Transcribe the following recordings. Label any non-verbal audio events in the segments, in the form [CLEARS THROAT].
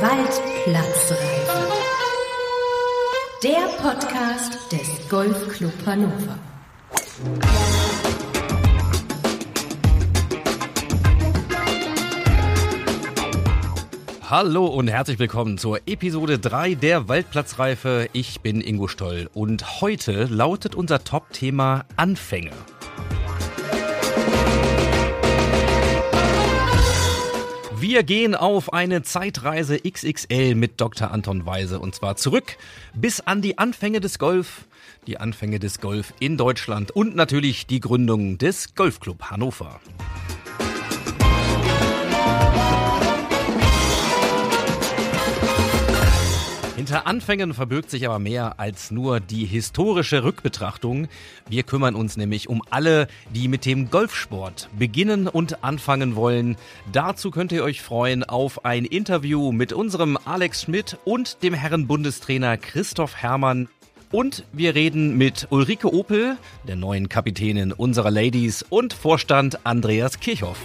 Waldplatzreife. Der Podcast des Golfclub Hannover. Hallo und herzlich willkommen zur Episode 3 der Waldplatzreife. Ich bin Ingo Stoll und heute lautet unser Top-Thema Anfänge. Wir gehen auf eine Zeitreise XXL mit Dr. Anton Weise und zwar zurück bis an die Anfänge des Golf, die Anfänge des Golf in Deutschland und natürlich die Gründung des Golfclub Hannover. Hinter Anfängen verbirgt sich aber mehr als nur die historische Rückbetrachtung. Wir kümmern uns nämlich um alle, die mit dem Golfsport beginnen und anfangen wollen. Dazu könnt ihr euch freuen auf ein Interview mit unserem Alex Schmidt und dem Herren Bundestrainer Christoph Herrmann. Und wir reden mit Ulrike Opel, der neuen Kapitänin unserer Ladies und Vorstand Andreas Kirchhoff.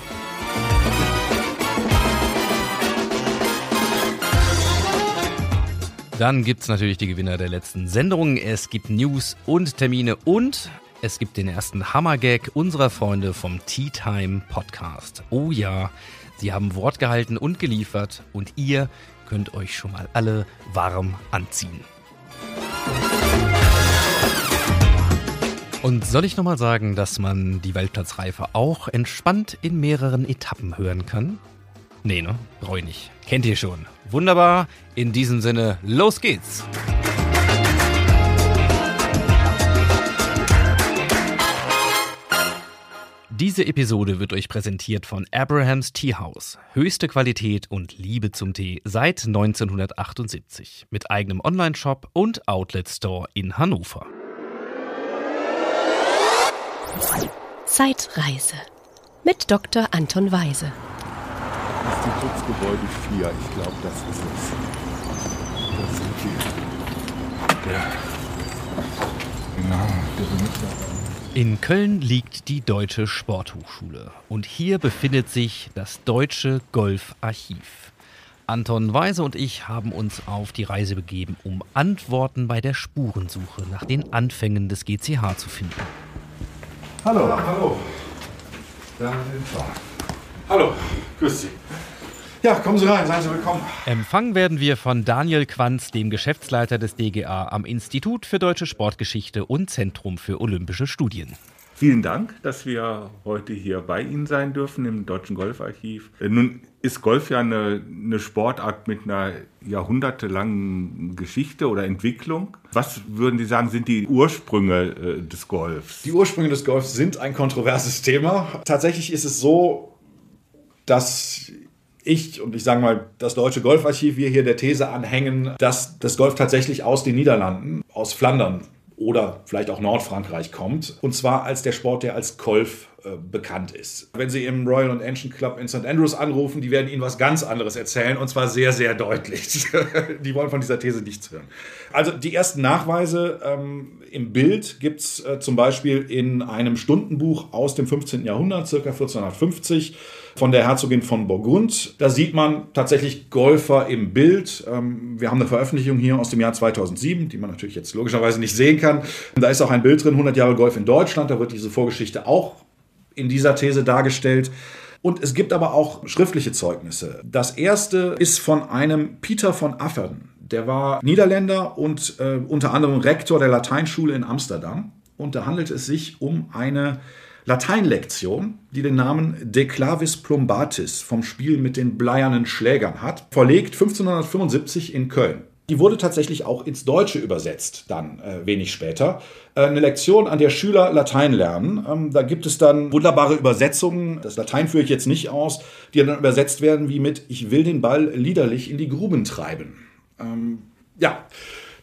Dann gibt es natürlich die Gewinner der letzten Sendung. Es gibt News und Termine und es gibt den ersten Hammergag unserer Freunde vom Tea Time Podcast. Oh ja, sie haben Wort gehalten und geliefert und ihr könnt euch schon mal alle warm anziehen. Und soll ich nochmal sagen, dass man die Weltplatzreife auch entspannt in mehreren Etappen hören kann? Nee, ne? Brauche ich nicht. Kennt ihr schon. Wunderbar. In diesem Sinne, los geht's. Diese Episode wird euch präsentiert von Abrahams Tea House. Höchste Qualität und Liebe zum Tee seit 1978. Mit eigenem Online-Shop und Outlet-Store in Hannover. Zeitreise mit Dr. Anton Weise. Institutsgebäude 4. Ich glaube, das ist es. Das sind die. Ja. Genau, der Benutzer. In Köln liegt die Deutsche Sporthochschule und hier befindet sich das Deutsche Golfarchiv. Anton Weise und ich haben uns auf die Reise begeben, um Antworten bei der Spurensuche nach den Anfängen des GCH zu finden. Hallo. Ja, hallo. Da sind wir. Hallo, grüß Sie. Ja, kommen Sie rein, seien Sie willkommen. Empfangen werden wir von Daniel Quanz, dem Geschäftsleiter des DGA am Institut für Deutsche Sportgeschichte und Zentrum für Olympische Studien. Vielen Dank, dass wir heute hier bei Ihnen sein dürfen im Deutschen Golfarchiv. Äh, nun ist Golf ja eine, eine Sportart mit einer jahrhundertelangen Geschichte oder Entwicklung. Was würden Sie sagen, sind die Ursprünge äh, des Golfs? Die Ursprünge des Golfs sind ein kontroverses Thema. Tatsächlich ist es so, dass ich und ich sage mal das Deutsche Golfarchiv, wir hier der These anhängen, dass das Golf tatsächlich aus den Niederlanden, aus Flandern oder vielleicht auch Nordfrankreich kommt. Und zwar als der Sport, der als Golf äh, bekannt ist. Wenn Sie im Royal and Ancient Club in St. Andrews anrufen, die werden Ihnen was ganz anderes erzählen und zwar sehr, sehr deutlich. [LAUGHS] die wollen von dieser These nichts hören. Also die ersten Nachweise ähm, im Bild gibt es äh, zum Beispiel in einem Stundenbuch aus dem 15. Jahrhundert, circa 1450 von der Herzogin von Burgund. Da sieht man tatsächlich Golfer im Bild. Ähm, wir haben eine Veröffentlichung hier aus dem Jahr 2007, die man natürlich jetzt logischerweise nicht sehen kann. Da ist auch ein Bild drin, 100 Jahre Golf in Deutschland. Da wird diese Vorgeschichte auch in dieser These dargestellt. Und es gibt aber auch schriftliche Zeugnisse. Das erste ist von einem Peter von Afferden. Der war Niederländer und äh, unter anderem Rektor der Lateinschule in Amsterdam. Und da handelt es sich um eine Lateinlektion, die den Namen De Clavis Plumbatis vom Spiel mit den bleiernen Schlägern hat, verlegt 1575 in Köln. Die wurde tatsächlich auch ins Deutsche übersetzt, dann äh, wenig später. Äh, eine Lektion, an der Schüler Latein lernen. Ähm, da gibt es dann wunderbare Übersetzungen, das Latein führe ich jetzt nicht aus, die dann übersetzt werden wie mit Ich will den Ball liederlich in die Gruben treiben. Ähm, ja,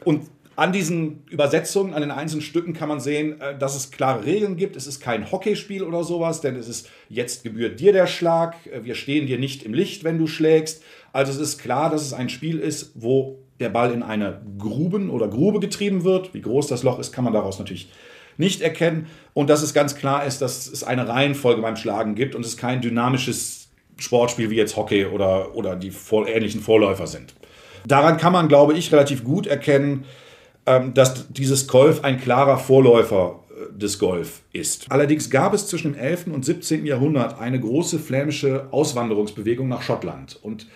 und an diesen Übersetzungen, an den einzelnen Stücken kann man sehen, äh, dass es klare Regeln gibt. Es ist kein Hockeyspiel oder sowas, denn es ist jetzt gebührt dir der Schlag. Äh, wir stehen dir nicht im Licht, wenn du schlägst. Also es ist klar, dass es ein Spiel ist, wo der Ball in eine Gruben oder Grube getrieben wird. Wie groß das Loch ist, kann man daraus natürlich nicht erkennen. Und dass es ganz klar ist, dass es eine Reihenfolge beim Schlagen gibt und es kein dynamisches Sportspiel wie jetzt Hockey oder, oder die ähnlichen Vorläufer sind. Daran kann man, glaube ich, relativ gut erkennen, dass dieses Golf ein klarer Vorläufer äh, des Golf ist. Allerdings gab es zwischen dem 11. und 17. Jahrhundert eine große flämische Auswanderungsbewegung nach Schottland. Und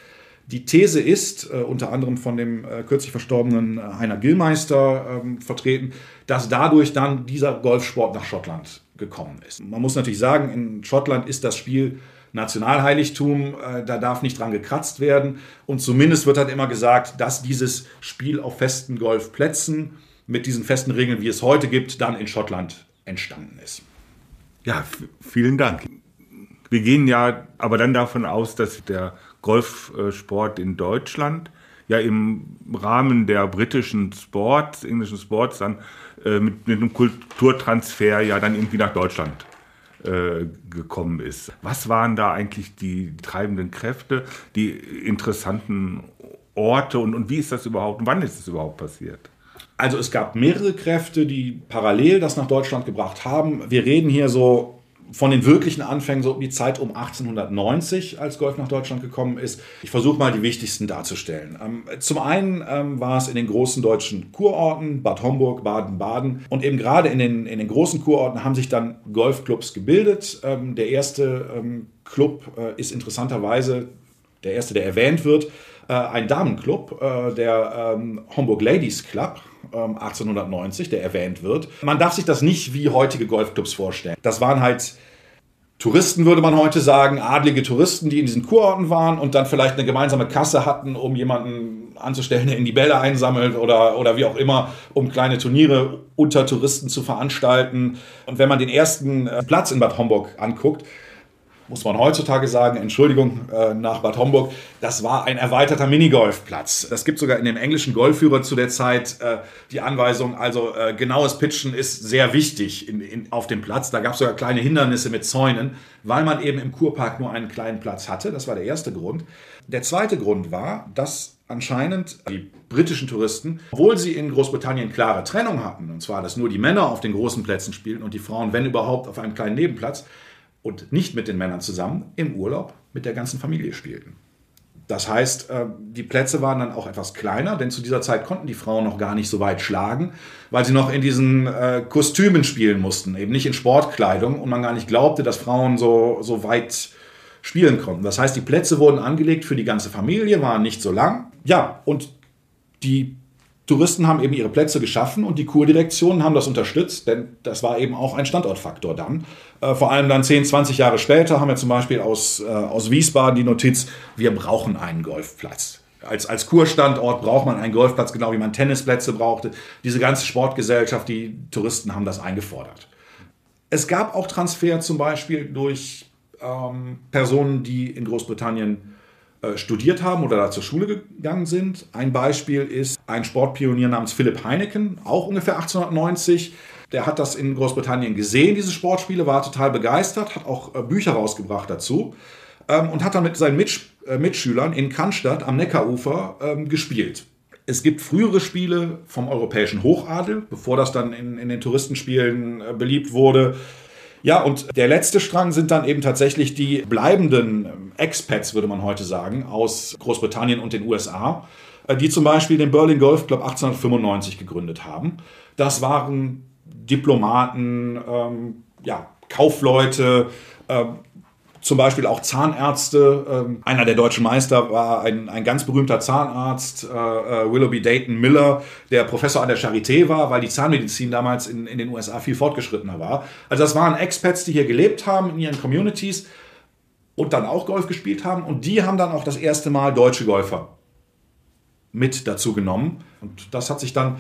die These ist, äh, unter anderem von dem äh, kürzlich verstorbenen Heiner Gillmeister ähm, vertreten, dass dadurch dann dieser Golfsport nach Schottland gekommen ist. Man muss natürlich sagen, in Schottland ist das Spiel Nationalheiligtum, äh, da darf nicht dran gekratzt werden. Und zumindest wird halt immer gesagt, dass dieses Spiel auf festen Golfplätzen mit diesen festen Regeln, wie es heute gibt, dann in Schottland entstanden ist. Ja, vielen Dank. Wir gehen ja aber dann davon aus, dass der Golfsport in Deutschland ja im Rahmen der britischen Sports, englischen Sports dann äh, mit, mit einem Kulturtransfer ja dann irgendwie nach Deutschland äh, gekommen ist. Was waren da eigentlich die treibenden Kräfte, die interessanten Orte und, und wie ist das überhaupt und wann ist es überhaupt passiert? Also es gab mehrere Kräfte, die parallel das nach Deutschland gebracht haben. Wir reden hier so von den wirklichen Anfängen so um die Zeit um 1890, als Golf nach Deutschland gekommen ist. Ich versuche mal die wichtigsten darzustellen. Ähm, zum einen ähm, war es in den großen deutschen Kurorten, Bad Homburg, Baden-Baden. Und eben gerade in den, in den großen Kurorten haben sich dann Golfclubs gebildet. Ähm, der erste Club äh, ist interessanterweise der erste, der erwähnt wird, äh, ein Damenclub, äh, der Homburg Ladies Club 1890, der erwähnt wird. Man darf sich das nicht wie heutige Golfclubs vorstellen. Das waren halt Touristen, würde man heute sagen, adlige Touristen, die in diesen Kurorten waren und dann vielleicht eine gemeinsame Kasse hatten, um jemanden anzustellen, der in die Bälle einsammelt oder, oder wie auch immer, um kleine Turniere unter Touristen zu veranstalten. Und wenn man den ersten äh, Platz in Bad Homburg anguckt, muss man heutzutage sagen, Entschuldigung, äh, nach Bad Homburg, das war ein erweiterter Minigolfplatz. Das gibt sogar in dem englischen Golfführer zu der Zeit äh, die Anweisung, also äh, genaues Pitchen ist sehr wichtig in, in, auf dem Platz. Da gab es sogar kleine Hindernisse mit Zäunen, weil man eben im Kurpark nur einen kleinen Platz hatte. Das war der erste Grund. Der zweite Grund war, dass anscheinend die britischen Touristen, obwohl sie in Großbritannien klare Trennung hatten, und zwar, dass nur die Männer auf den großen Plätzen spielen und die Frauen, wenn überhaupt, auf einem kleinen Nebenplatz, und nicht mit den Männern zusammen im Urlaub mit der ganzen Familie spielten. Das heißt, äh, die Plätze waren dann auch etwas kleiner, denn zu dieser Zeit konnten die Frauen noch gar nicht so weit schlagen, weil sie noch in diesen äh, Kostümen spielen mussten, eben nicht in Sportkleidung und man gar nicht glaubte, dass Frauen so, so weit spielen konnten. Das heißt, die Plätze wurden angelegt für die ganze Familie, waren nicht so lang. Ja, und die Touristen haben eben ihre Plätze geschaffen und die Kurdirektionen haben das unterstützt, denn das war eben auch ein Standortfaktor dann. Äh, vor allem dann 10, 20 Jahre später haben wir zum Beispiel aus, äh, aus Wiesbaden die Notiz, wir brauchen einen Golfplatz. Als, als Kurstandort braucht man einen Golfplatz, genau wie man Tennisplätze brauchte. Diese ganze Sportgesellschaft, die Touristen haben das eingefordert. Es gab auch Transfer zum Beispiel durch ähm, Personen, die in Großbritannien studiert haben oder da zur Schule gegangen sind. Ein Beispiel ist ein Sportpionier namens Philipp Heineken, auch ungefähr 1890. Der hat das in Großbritannien gesehen, diese Sportspiele, war total begeistert, hat auch äh, Bücher rausgebracht dazu ähm, und hat dann mit seinen äh, Mitschülern in Cannstatt am Neckarufer ähm, gespielt. Es gibt frühere Spiele vom europäischen Hochadel, bevor das dann in, in den Touristenspielen beliebt wurde. Ja, und der letzte Strang sind dann eben tatsächlich die bleibenden ähm, Expats, würde man heute sagen, aus Großbritannien und den USA, äh, die zum Beispiel den Berlin Golf Club 1895 gegründet haben. Das waren Diplomaten, ähm, ja, Kaufleute, ähm, zum Beispiel auch Zahnärzte. Ähm, einer der deutschen Meister war ein, ein ganz berühmter Zahnarzt, äh, äh, Willoughby Dayton Miller, der Professor an der Charité war, weil die Zahnmedizin damals in, in den USA viel fortgeschrittener war. Also das waren Expats, die hier gelebt haben in ihren Communities und dann auch Golf gespielt haben. Und die haben dann auch das erste Mal deutsche Golfer mit dazu genommen. Und das hat sich dann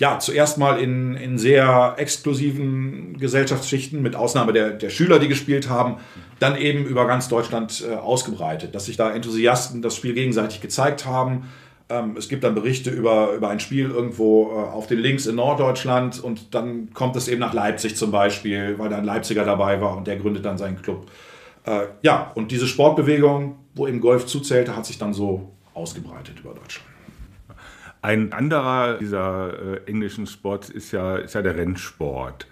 ja, zuerst mal in, in sehr exklusiven Gesellschaftsschichten, mit Ausnahme der, der Schüler, die gespielt haben, dann eben über ganz Deutschland äh, ausgebreitet, dass sich da Enthusiasten das Spiel gegenseitig gezeigt haben. Ähm, es gibt dann Berichte über, über ein Spiel irgendwo äh, auf den Links in Norddeutschland und dann kommt es eben nach Leipzig zum Beispiel, weil da ein Leipziger dabei war und der gründet dann seinen Club. Äh, ja, und diese Sportbewegung, wo eben Golf zuzählte, hat sich dann so ausgebreitet über Deutschland. Ein anderer dieser äh, englischen Sports ist ja, ist ja der Rennsport.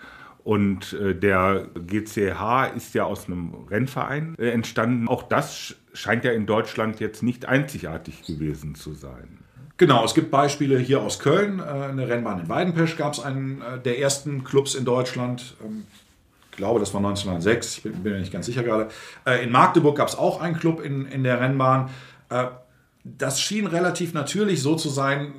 Und äh, der GCH ist ja aus einem Rennverein äh, entstanden. Auch das scheint ja in Deutschland jetzt nicht einzigartig gewesen zu sein. Genau, es gibt Beispiele hier aus Köln. Äh, eine Rennbahn in Weidenpesch gab es einen äh, der ersten Clubs in Deutschland. Ähm, ich glaube, das war 1906, ich bin, bin mir nicht ganz sicher gerade. Äh, in Magdeburg gab es auch einen Club in, in der Rennbahn. Das schien relativ natürlich so zu sein,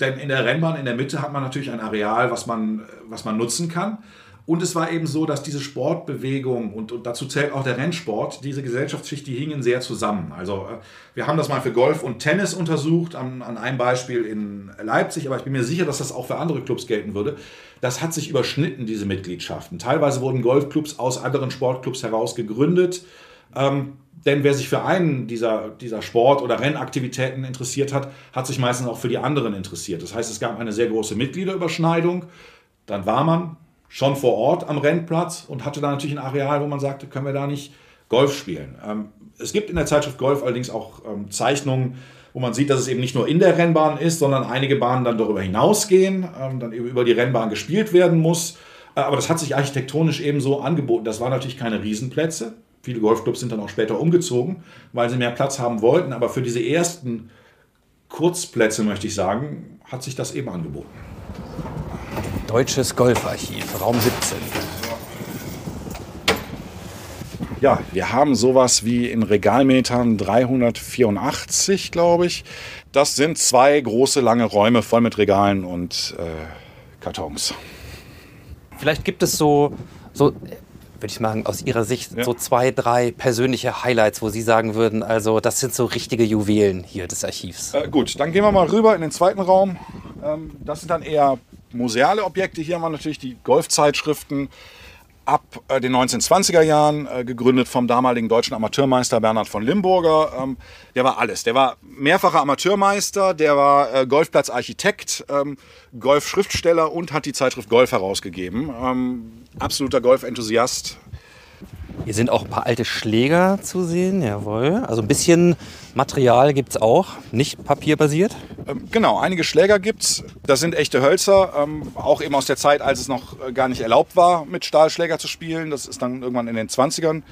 denn in der Rennbahn in der Mitte hat man natürlich ein Areal, was man, was man nutzen kann. Und es war eben so, dass diese Sportbewegung und, und, dazu zählt auch der Rennsport, diese Gesellschaftsschicht, die hingen sehr zusammen. Also äh, wir haben das mal für Golf und Tennis untersucht, an, an einem Beispiel in Leipzig, aber ich bin mir sicher, dass das auch für andere Clubs gelten würde. Das hat sich überschnitten, diese Mitgliedschaften. Teilweise wurden Golfclubs aus anderen Sportclubs heraus gegründet. Ähm, denn wer sich für einen dieser, dieser Sport- oder Rennaktivitäten interessiert hat, hat sich meistens auch für die anderen interessiert. Das heißt, es gab eine sehr große Mitgliederüberschneidung. Dann war man schon vor Ort am Rennplatz und hatte da natürlich ein Areal, wo man sagte, können wir da nicht Golf spielen. Ähm, es gibt in der Zeitschrift Golf allerdings auch ähm, Zeichnungen, wo man sieht, dass es eben nicht nur in der Rennbahn ist, sondern einige Bahnen dann darüber hinausgehen, ähm, dann eben über die Rennbahn gespielt werden muss. Äh, aber das hat sich architektonisch eben so angeboten. Das waren natürlich keine Riesenplätze. Viele Golfclubs sind dann auch später umgezogen, weil sie mehr Platz haben wollten. Aber für diese ersten Kurzplätze, möchte ich sagen, hat sich das eben angeboten. Deutsches Golfarchiv, Raum 17. Ja, wir haben sowas wie in Regalmetern 384, glaube ich. Das sind zwei große lange Räume voll mit Regalen und äh, Kartons. Vielleicht gibt es so, so würde ich sagen, aus Ihrer Sicht ja. so zwei, drei persönliche Highlights, wo Sie sagen würden, also das sind so richtige Juwelen hier des Archivs. Äh, gut, dann gehen wir mal rüber in den zweiten Raum. Ähm, das sind dann eher museale Objekte. Hier haben wir natürlich die Golfzeitschriften ab äh, den 1920er Jahren, äh, gegründet vom damaligen deutschen Amateurmeister Bernhard von Limburger. Ähm, der war alles. Der war mehrfacher Amateurmeister, der war äh, Golfplatzarchitekt, ähm, Golfschriftsteller und hat die Zeitschrift Golf herausgegeben. Ähm, absoluter Golfenthusiast. Hier sind auch ein paar alte Schläger zu sehen, jawohl. Also ein bisschen Material gibt es auch, nicht papierbasiert. Ähm, genau, einige Schläger gibt es. Das sind echte Hölzer, ähm, auch eben aus der Zeit, als es noch äh, gar nicht erlaubt war, mit Stahlschläger zu spielen. Das ist dann irgendwann in den 20ern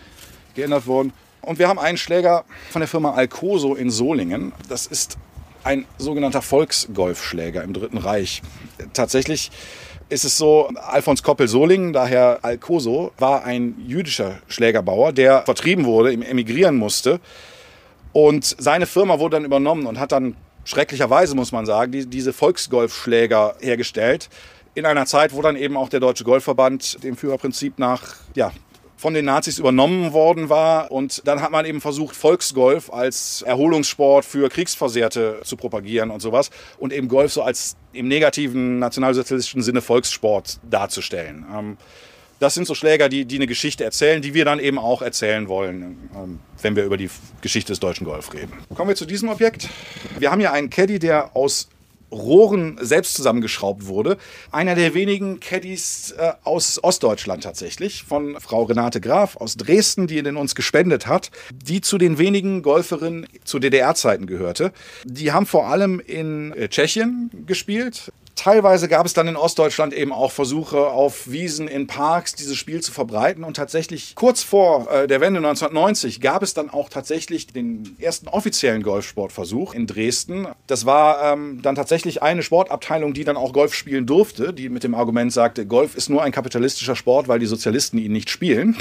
geändert worden. Und wir haben einen Schläger von der Firma Alcoso in Solingen. Das ist ein sogenannter Volksgolfschläger im Dritten Reich. Tatsächlich ist es so, Alfons Koppel-Solingen, daher Alcoso, war ein jüdischer Schlägerbauer, der vertrieben wurde, emigrieren musste. Und seine Firma wurde dann übernommen und hat dann schrecklicherweise, muss man sagen, die, diese Volksgolfschläger hergestellt. In einer Zeit, wo dann eben auch der Deutsche Golfverband dem Führerprinzip nach ja, von den Nazis übernommen worden war. Und dann hat man eben versucht, Volksgolf als Erholungssport für Kriegsversehrte zu propagieren und sowas. Und eben Golf so als im negativen nationalsozialistischen Sinne Volkssport darzustellen. Ähm, das sind so Schläger, die, die eine Geschichte erzählen, die wir dann eben auch erzählen wollen, ähm, wenn wir über die Geschichte des deutschen Golf reden. Kommen wir zu diesem Objekt. Wir haben hier einen Caddy, der aus Rohren selbst zusammengeschraubt wurde. Einer der wenigen Caddies äh, aus Ostdeutschland tatsächlich, von Frau Renate Graf aus Dresden, die den uns gespendet hat, die zu den wenigen Golferinnen zu DDR-Zeiten gehörte. Die haben vor allem in äh, Tschechien gespielt, Teilweise gab es dann in Ostdeutschland eben auch Versuche, auf Wiesen in Parks dieses Spiel zu verbreiten. Und tatsächlich kurz vor äh, der Wende 1990 gab es dann auch tatsächlich den ersten offiziellen Golfsportversuch in Dresden. Das war ähm, dann tatsächlich eine Sportabteilung, die dann auch Golf spielen durfte, die mit dem Argument sagte, Golf ist nur ein kapitalistischer Sport, weil die Sozialisten ihn nicht spielen.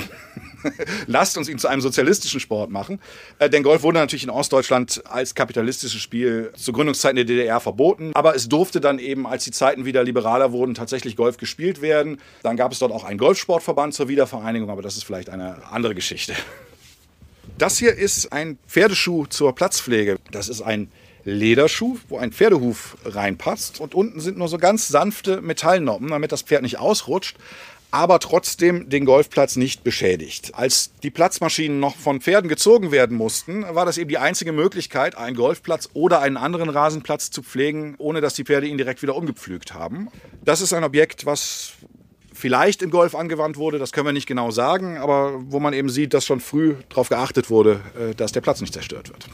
[LAUGHS] lasst uns ihn zu einem sozialistischen Sport machen. Äh, denn Golf wurde natürlich in Ostdeutschland als kapitalistisches Spiel zu Gründungszeiten der DDR verboten. Aber es durfte dann eben, als die Zeiten wieder liberaler wurden, tatsächlich Golf gespielt werden. Dann gab es dort auch einen Golfsportverband zur Wiedervereinigung, aber das ist vielleicht eine andere Geschichte. Das hier ist ein Pferdeschuh zur Platzpflege. Das ist ein Lederschuh, wo ein Pferdehuf reinpasst. Und unten sind nur so ganz sanfte Metallnoppen, damit das Pferd nicht ausrutscht aber trotzdem den Golfplatz nicht beschädigt. Als die Platzmaschinen noch von Pferden gezogen werden mussten, war das eben die einzige Möglichkeit, einen Golfplatz oder einen anderen Rasenplatz zu pflegen, ohne dass die Pferde ihn direkt wieder umgepflügt haben. Das ist ein Objekt, was vielleicht im Golf angewandt wurde, das können wir nicht genau sagen, aber wo man eben sieht, dass schon früh darauf geachtet wurde, äh, dass der Platz nicht zerstört wird.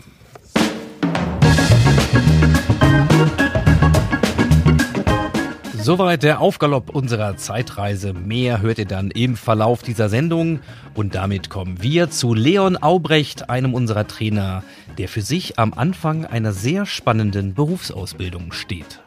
Soweit der Aufgalopp unserer Zeitreise. Mehr hört ihr dann im Verlauf dieser Sendung. Und damit kommen wir zu Leon Aubrecht, einem unserer Trainer, der für sich am Anfang einer sehr spannenden Berufsausbildung steht.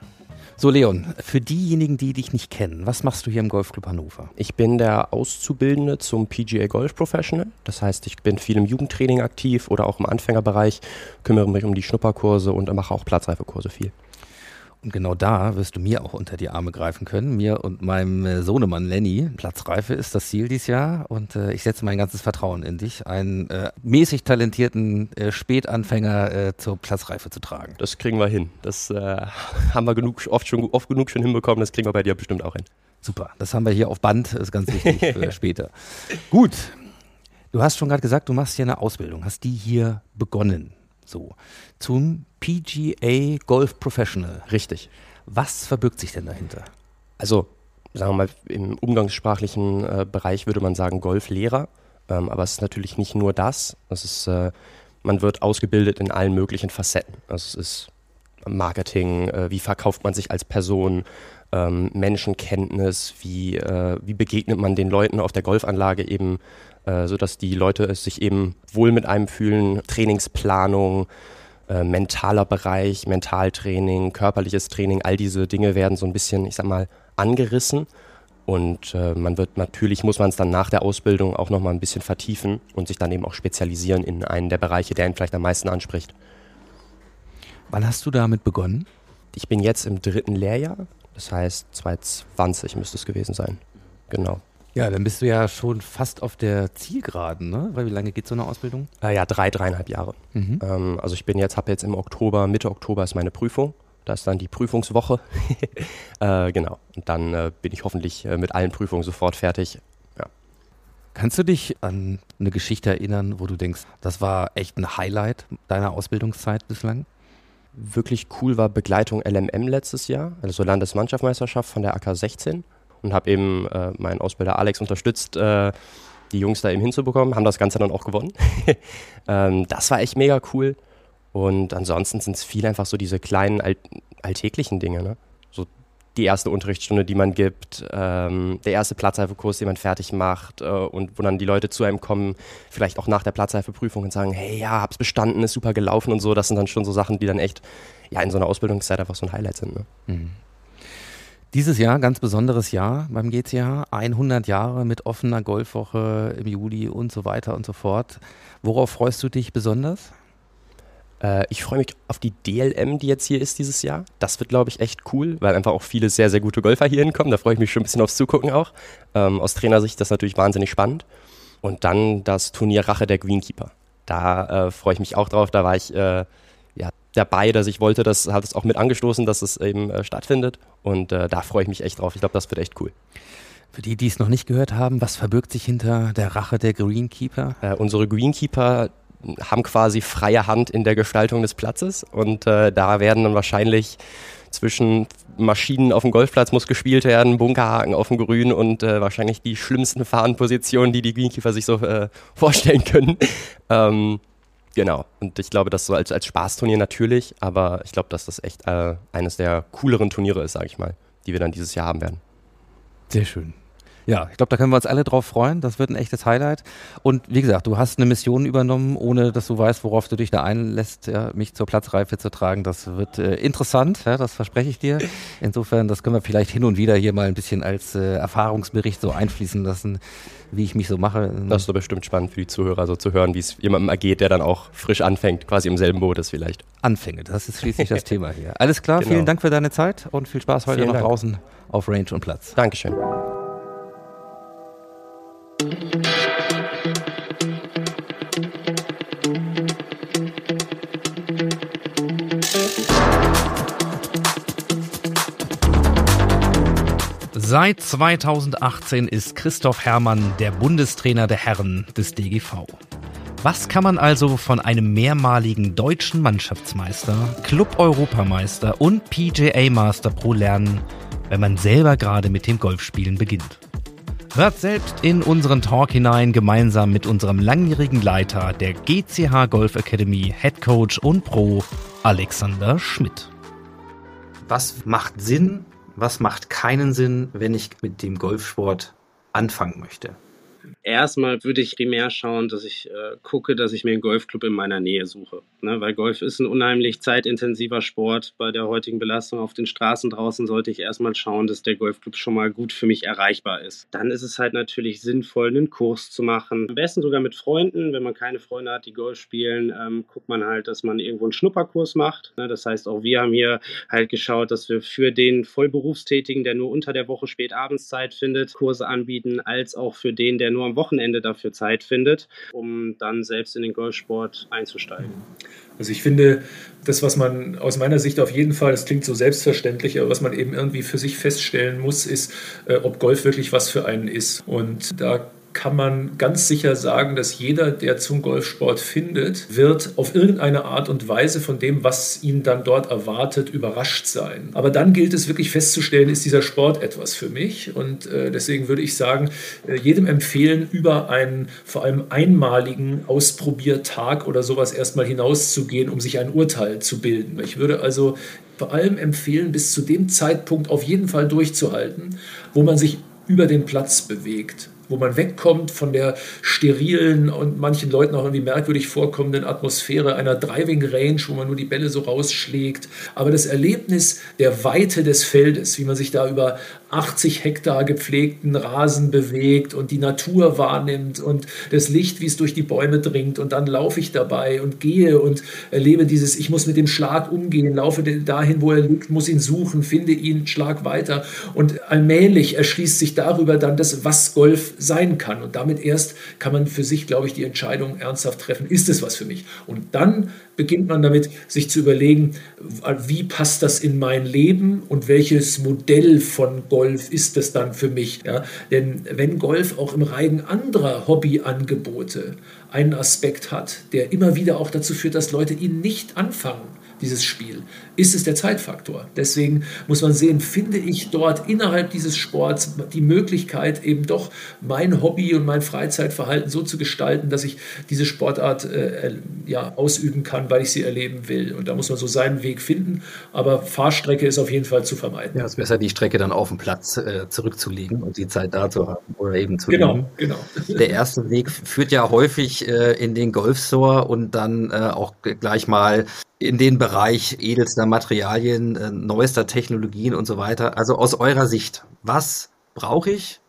So, Leon, für diejenigen, die dich nicht kennen, was machst du hier im Golfclub Hannover? Ich bin der Auszubildende zum PGA Golf Professional. Das heißt, ich bin viel im Jugendtraining aktiv oder auch im Anfängerbereich, kümmere mich um die Schnupperkurse und mache auch Platzreifekurse viel. Und genau da wirst du mir auch unter die Arme greifen können, mir und meinem äh, Sohnemann Lenny. Platzreife ist das Ziel dieses Jahr und äh, ich setze mein ganzes Vertrauen in dich, einen äh, mäßig talentierten äh, Spätanfänger äh, zur Platzreife zu tragen. Das kriegen wir hin. Das äh, [LAUGHS] haben wir genug, oft, schon, oft genug schon hinbekommen, das kriegen wir bei dir bestimmt auch hin. Super, das haben wir hier auf Band, ist ganz wichtig für [LAUGHS] später. Gut, du hast schon gerade gesagt, du machst hier eine Ausbildung, hast die hier begonnen. So, zum PGA Golf Professional. Richtig. Was verbirgt sich denn dahinter? Also, sagen wir mal, im umgangssprachlichen äh, Bereich würde man sagen Golflehrer. Ähm, aber es ist natürlich nicht nur das. Es ist, äh, man wird ausgebildet in allen möglichen Facetten. Also es ist Marketing, äh, wie verkauft man sich als Person, ähm, Menschenkenntnis, wie, äh, wie begegnet man den Leuten auf der Golfanlage eben, äh, sodass die Leute sich eben wohl mit einem fühlen, Trainingsplanung, äh, mentaler Bereich, Mentaltraining, körperliches Training, all diese Dinge werden so ein bisschen, ich sag mal, angerissen. Und äh, man wird natürlich, muss man es dann nach der Ausbildung auch nochmal ein bisschen vertiefen und sich dann eben auch spezialisieren in einen der Bereiche, der ihn vielleicht am meisten anspricht. Wann hast du damit begonnen? Ich bin jetzt im dritten Lehrjahr, das heißt 2020 müsste es gewesen sein. Genau. Ja, dann bist du ja schon fast auf der Zielgeraden, ne? Weil wie lange geht so eine Ausbildung? Äh, ja, drei, dreieinhalb Jahre. Mhm. Ähm, also ich bin jetzt, habe jetzt im Oktober, Mitte Oktober ist meine Prüfung. Da ist dann die Prüfungswoche. [LAUGHS] äh, genau. Und dann äh, bin ich hoffentlich äh, mit allen Prüfungen sofort fertig. Ja. Kannst du dich an eine Geschichte erinnern, wo du denkst, das war echt ein Highlight deiner Ausbildungszeit bislang? Wirklich cool war Begleitung LMM letztes Jahr, also Landesmannschaftsmeisterschaft von der AK 16 und habe eben äh, meinen Ausbilder Alex unterstützt, äh, die Jungs da eben hinzubekommen, haben das Ganze dann auch gewonnen. [LAUGHS] ähm, das war echt mega cool. Und ansonsten sind es viel einfach so diese kleinen all alltäglichen Dinge. Ne? So die erste Unterrichtsstunde, die man gibt, ähm, der erste Platzreifekurs, den man fertig macht äh, und wo dann die Leute zu einem kommen, vielleicht auch nach der Platzreifeprüfung und sagen, hey, ja, hab's bestanden, ist super gelaufen und so. Das sind dann schon so Sachen, die dann echt ja in so einer Ausbildungszeit einfach so ein Highlight sind. Ne? Mhm. Dieses Jahr, ganz besonderes Jahr beim GCH, 100 Jahre mit offener Golfwoche im Juli und so weiter und so fort. Worauf freust du dich besonders? Äh, ich freue mich auf die DLM, die jetzt hier ist dieses Jahr. Das wird, glaube ich, echt cool, weil einfach auch viele sehr, sehr gute Golfer hier hinkommen. Da freue ich mich schon ein bisschen aufs Zugucken auch. Ähm, aus Trainersicht ist das natürlich wahnsinnig spannend. Und dann das Turnier Rache der Greenkeeper. Da äh, freue ich mich auch drauf. Da war ich äh, dabei, dass ich wollte, das hat es auch mit angestoßen, dass es eben äh, stattfindet. Und äh, da freue ich mich echt drauf. Ich glaube, das wird echt cool. Für die, die es noch nicht gehört haben, was verbirgt sich hinter der Rache der Greenkeeper? Äh, unsere Greenkeeper haben quasi freie Hand in der Gestaltung des Platzes und äh, da werden dann wahrscheinlich zwischen Maschinen auf dem Golfplatz muss gespielt werden, Bunkerhaken auf dem Grün und äh, wahrscheinlich die schlimmsten Fahnenpositionen, die die Greenkeeper sich so äh, [LAUGHS] vorstellen können. ähm, genau. Und ich glaube, das so als, als Spaßturnier natürlich, aber ich glaube, dass das echt äh, eines der cooleren Turniere ist, sage ich mal, die wir dann dieses Jahr haben werden. Sehr schön. Ja, ich glaube, da können wir uns alle drauf freuen. Das wird ein echtes Highlight. Und wie gesagt, du hast eine Mission übernommen, ohne dass du weißt, worauf du dich da einlässt, ja, mich zur Platzreife zu tragen. Das wird äh, interessant, ja, das verspreche ich dir. Insofern, das können wir vielleicht hin und wieder hier mal ein bisschen als äh, Erfahrungsbericht so einfließen lassen, wie ich mich so mache. Das ist doch bestimmt spannend für die Zuhörer, so zu hören, wie es jemandem ergeht, der dann auch frisch anfängt, quasi im selben Boot ist vielleicht. Anfänge, das ist schließlich das Thema hier. Alles klar, genau. vielen Dank für deine Zeit und viel Spaß heute Vielen noch Dank. draußen auf Range und Platz. Dankeschön. Seit 2018 ist Christoph Herrmann der Bundestrainer der Herren des DGV. Was kann man also von einem mehrmaligen deutschen Mannschaftsmeister, Club-Europameister und PGA Master Pro lernen, wenn man selber gerade mit dem Golfspielen beginnt? Hört selbst in unseren Talk hinein, gemeinsam mit unserem langjährigen Leiter der GCH Golf Academy, Head Coach und Pro, Alexander Schmidt. Was macht Sinn Was macht keinen Sinn, wenn ich mit dem Golfsport anfangen möchte? Erstmal würde ich primär schauen, dass ich äh, gucke, dass ich mir einen Golfclub in meiner Nähe suche. Ne? Weil Golf ist ein unheimlich zeitintensiver Sport. Bei der heutigen Belastung auf den Straßen draußen sollte ich erstmal schauen, dass der Golfclub schon mal gut für mich erreichbar ist. Dann ist es halt natürlich sinnvoll, einen Kurs zu machen. Am besten sogar mit Freunden. Wenn man keine Freunde hat, die Golf spielen, ähm, guckt man halt, dass man irgendwo einen Schnupperkurs macht. Ne? Das heißt, auch wir haben hier halt geschaut, dass wir für den Vollberufstätigen, der nur unter der Woche spät abends Zeit findet, Kurse anbieten, als auch für den, der nur am Wochenende dafür Zeit findet, um dann selbst in den Golfsport einzusteigen. Also ich finde, das, was man aus meiner Sicht auf jeden Fall, das klingt so selbstverständlich, aber was man eben irgendwie für sich feststellen muss, ist, äh, ob Golf wirklich was für einen ist. Und da kann man ganz sicher sagen, dass jeder, der zum Golfsport findet, wird auf irgendeine Art und Weise von dem, was ihn dann dort erwartet, überrascht sein. Aber dann gilt es wirklich festzustellen, ist dieser Sport etwas für mich? Und äh, deswegen würde ich sagen, äh, jedem empfehlen, über einen vor allem einmaligen Ausprobiertag oder sowas erstmal hinauszugehen, um sich ein Urteil zu bilden. Ich würde also vor allem empfehlen, bis zu dem Zeitpunkt auf jeden Fall durchzuhalten, wo man sich über den Platz bewegt wo man wegkommt von der sterilen und manchen Leuten auch irgendwie merkwürdig vorkommenden Atmosphäre einer Driving Range, wo man nur die Bälle so rausschlägt. Aber das Erlebnis der Weite des Feldes, wie man sich da über 80 Hektar gepflegten Rasen bewegt und die Natur wahrnimmt und das Licht, wie es durch die Bäume dringt. Und dann laufe ich dabei und gehe und erlebe dieses, ich muss mit dem Schlag umgehen, laufe dahin, wo er liegt, muss ihn suchen, finde ihn, schlag weiter. Und allmählich erschließt sich darüber dann das, was Golf sein kann. Und damit erst kann man für sich, glaube ich, die Entscheidung ernsthaft treffen, ist es was für mich? Und dann beginnt man damit, sich zu überlegen, wie passt das in mein Leben und welches Modell von Golf ist das dann für mich. Ja? Denn wenn Golf auch im Reigen anderer Hobbyangebote einen Aspekt hat, der immer wieder auch dazu führt, dass Leute ihn nicht anfangen, dieses Spiel, ist es der Zeitfaktor. Deswegen muss man sehen, finde ich dort innerhalb dieses Sports die Möglichkeit, eben doch mein Hobby und mein Freizeitverhalten so zu gestalten, dass ich diese Sportart äh, ja, ausüben kann, weil ich sie erleben will. Und da muss man so seinen Weg finden. Aber Fahrstrecke ist auf jeden Fall zu vermeiden. Ja, es ist besser, die Strecke dann auf dem Platz äh, zurückzulegen und die Zeit da zu haben oder eben zu Genau, leben. genau. [LAUGHS] Der erste Weg führt ja häufig äh, in den Golfstore und dann äh, auch gleich mal in den Bereich edelster Materialien, äh, neuester Technologien und so weiter. Also aus eurer Sicht, was brauche ich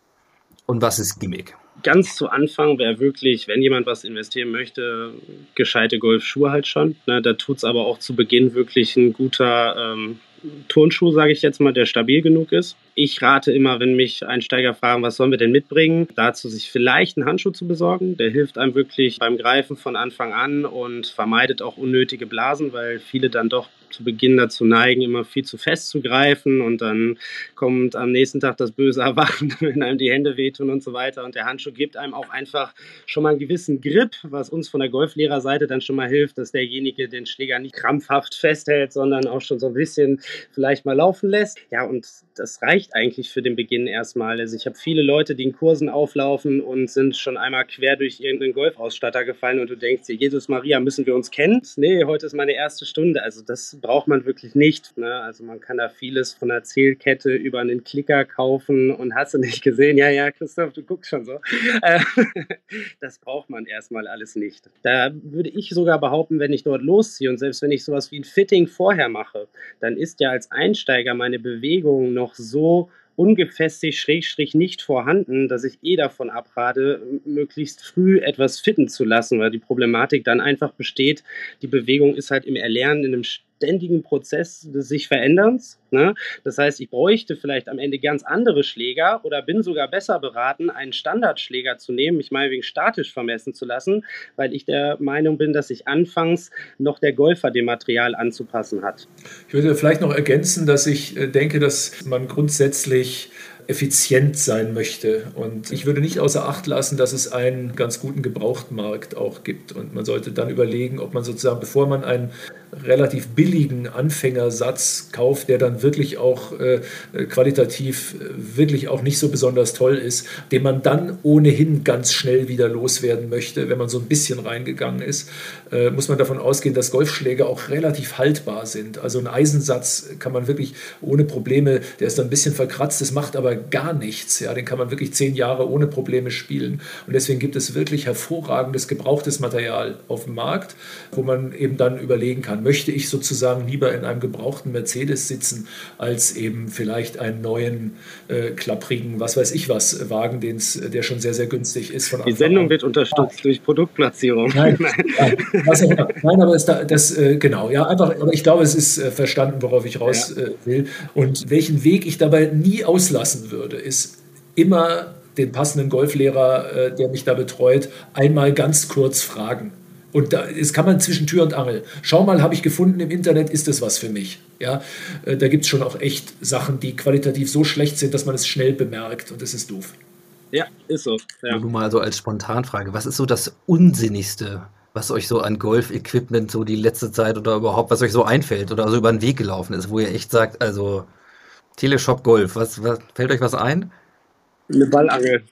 und was ist Gimmick? Ganz zu Anfang wäre wirklich, wenn jemand was investieren möchte, gescheite Golfschuhe halt schon. Ne, da tut es aber auch zu Beginn wirklich ein guter ähm, Turnschuh, sage ich jetzt mal, der stabil genug ist. Ich rate immer, wenn mich Einsteiger fragen, was sollen wir denn mitbringen, dazu sich vielleicht einen Handschuh zu besorgen. Der hilft einem wirklich beim Greifen von Anfang an und vermeidet auch unnötige Blasen, weil viele dann doch zu Beginn dazu neigen, immer viel zu fest zu greifen und dann kommt am nächsten Tag das böse Erwachen, [LAUGHS] wenn einem die Hände wehtun und so weiter. Und der Handschuh gibt einem auch einfach schon mal einen gewissen Grip, was uns von der Golflehrerseite dann schon mal hilft, dass derjenige den Schläger nicht krampfhaft festhält, sondern auch schon so ein bisschen vielleicht mal laufen lässt. Ja, und das reicht eigentlich für den Beginn erstmal. Also ich habe viele Leute, die in Kursen auflaufen und sind schon einmal quer durch irgendeinen Golfausstatter gefallen und du denkst dir, Jesus Maria, müssen wir uns kennen? Nee, heute ist meine erste Stunde. Also das braucht man wirklich nicht. Ne? Also man kann da vieles von der Zählkette über einen Klicker kaufen und hast du nicht gesehen? Ja, ja, Christoph, du guckst schon so. Äh, [LAUGHS] das braucht man erstmal alles nicht. Da würde ich sogar behaupten, wenn ich dort losziehe und selbst wenn ich sowas wie ein Fitting vorher mache, dann ist ja als Einsteiger meine Bewegung noch so ungefestigt, schrägstrich nicht vorhanden, dass ich eh davon abrate, möglichst früh etwas fitten zu lassen, weil die Problematik dann einfach besteht, die Bewegung ist halt im Erlernen in einem ständigen Prozess des sich Veränderns. Ne? Das heißt, ich bräuchte vielleicht am Ende ganz andere Schläger oder bin sogar besser beraten, einen Standardschläger zu nehmen, mich mal wegen statisch vermessen zu lassen, weil ich der Meinung bin, dass sich anfangs noch der Golfer dem Material anzupassen hat. Ich würde vielleicht noch ergänzen, dass ich äh, denke, dass man grundsätzlich effizient sein möchte. Und ich würde nicht außer Acht lassen, dass es einen ganz guten Gebrauchtmarkt auch gibt. Und man sollte dann überlegen, ob man sozusagen, bevor man einen relativ billigen Anfängersatz kauft, der dann wirklich auch äh, qualitativ äh, wirklich auch nicht so besonders toll ist, den man dann ohnehin ganz schnell wieder loswerden möchte, wenn man so ein bisschen reingegangen ist, äh, muss man davon ausgehen, dass Golfschläge auch relativ haltbar sind. Also ein Eisensatz kann man wirklich ohne Probleme, der ist dann ein bisschen verkratzt, das macht aber gar nichts. Ja, den kann man wirklich zehn Jahre ohne Probleme spielen. Und deswegen gibt es wirklich hervorragendes gebrauchtes Material auf dem Markt, wo man eben dann überlegen kann, möchte ich sozusagen lieber in einem gebrauchten Mercedes sitzen, als eben vielleicht einen neuen, äh, klapprigen, was weiß ich was, Wagen, der schon sehr, sehr günstig ist. Die Sendung an. wird unterstützt ah. durch Produktplatzierung. Nein, [LAUGHS] nein. nein aber da, das, äh, genau, ja, einfach, aber ich glaube, es ist äh, verstanden, worauf ich raus ja. äh, will. Und welchen Weg ich dabei nie auslassen würde, ist immer den passenden Golflehrer, äh, der mich da betreut, einmal ganz kurz fragen. Und da das kann man zwischen Tür und Angel. Schau mal, habe ich gefunden im Internet, ist das was für mich? Ja, äh, da gibt es schon auch echt Sachen, die qualitativ so schlecht sind, dass man es schnell bemerkt und das ist doof. Ja, ist so. Ja. Nur mal so als Spontanfrage, was ist so das Unsinnigste, was euch so an Golf-Equipment so die letzte Zeit oder überhaupt, was euch so einfällt oder so über den Weg gelaufen ist, wo ihr echt sagt, also Teleshop Golf, was, was fällt euch was ein? Eine Ballangel.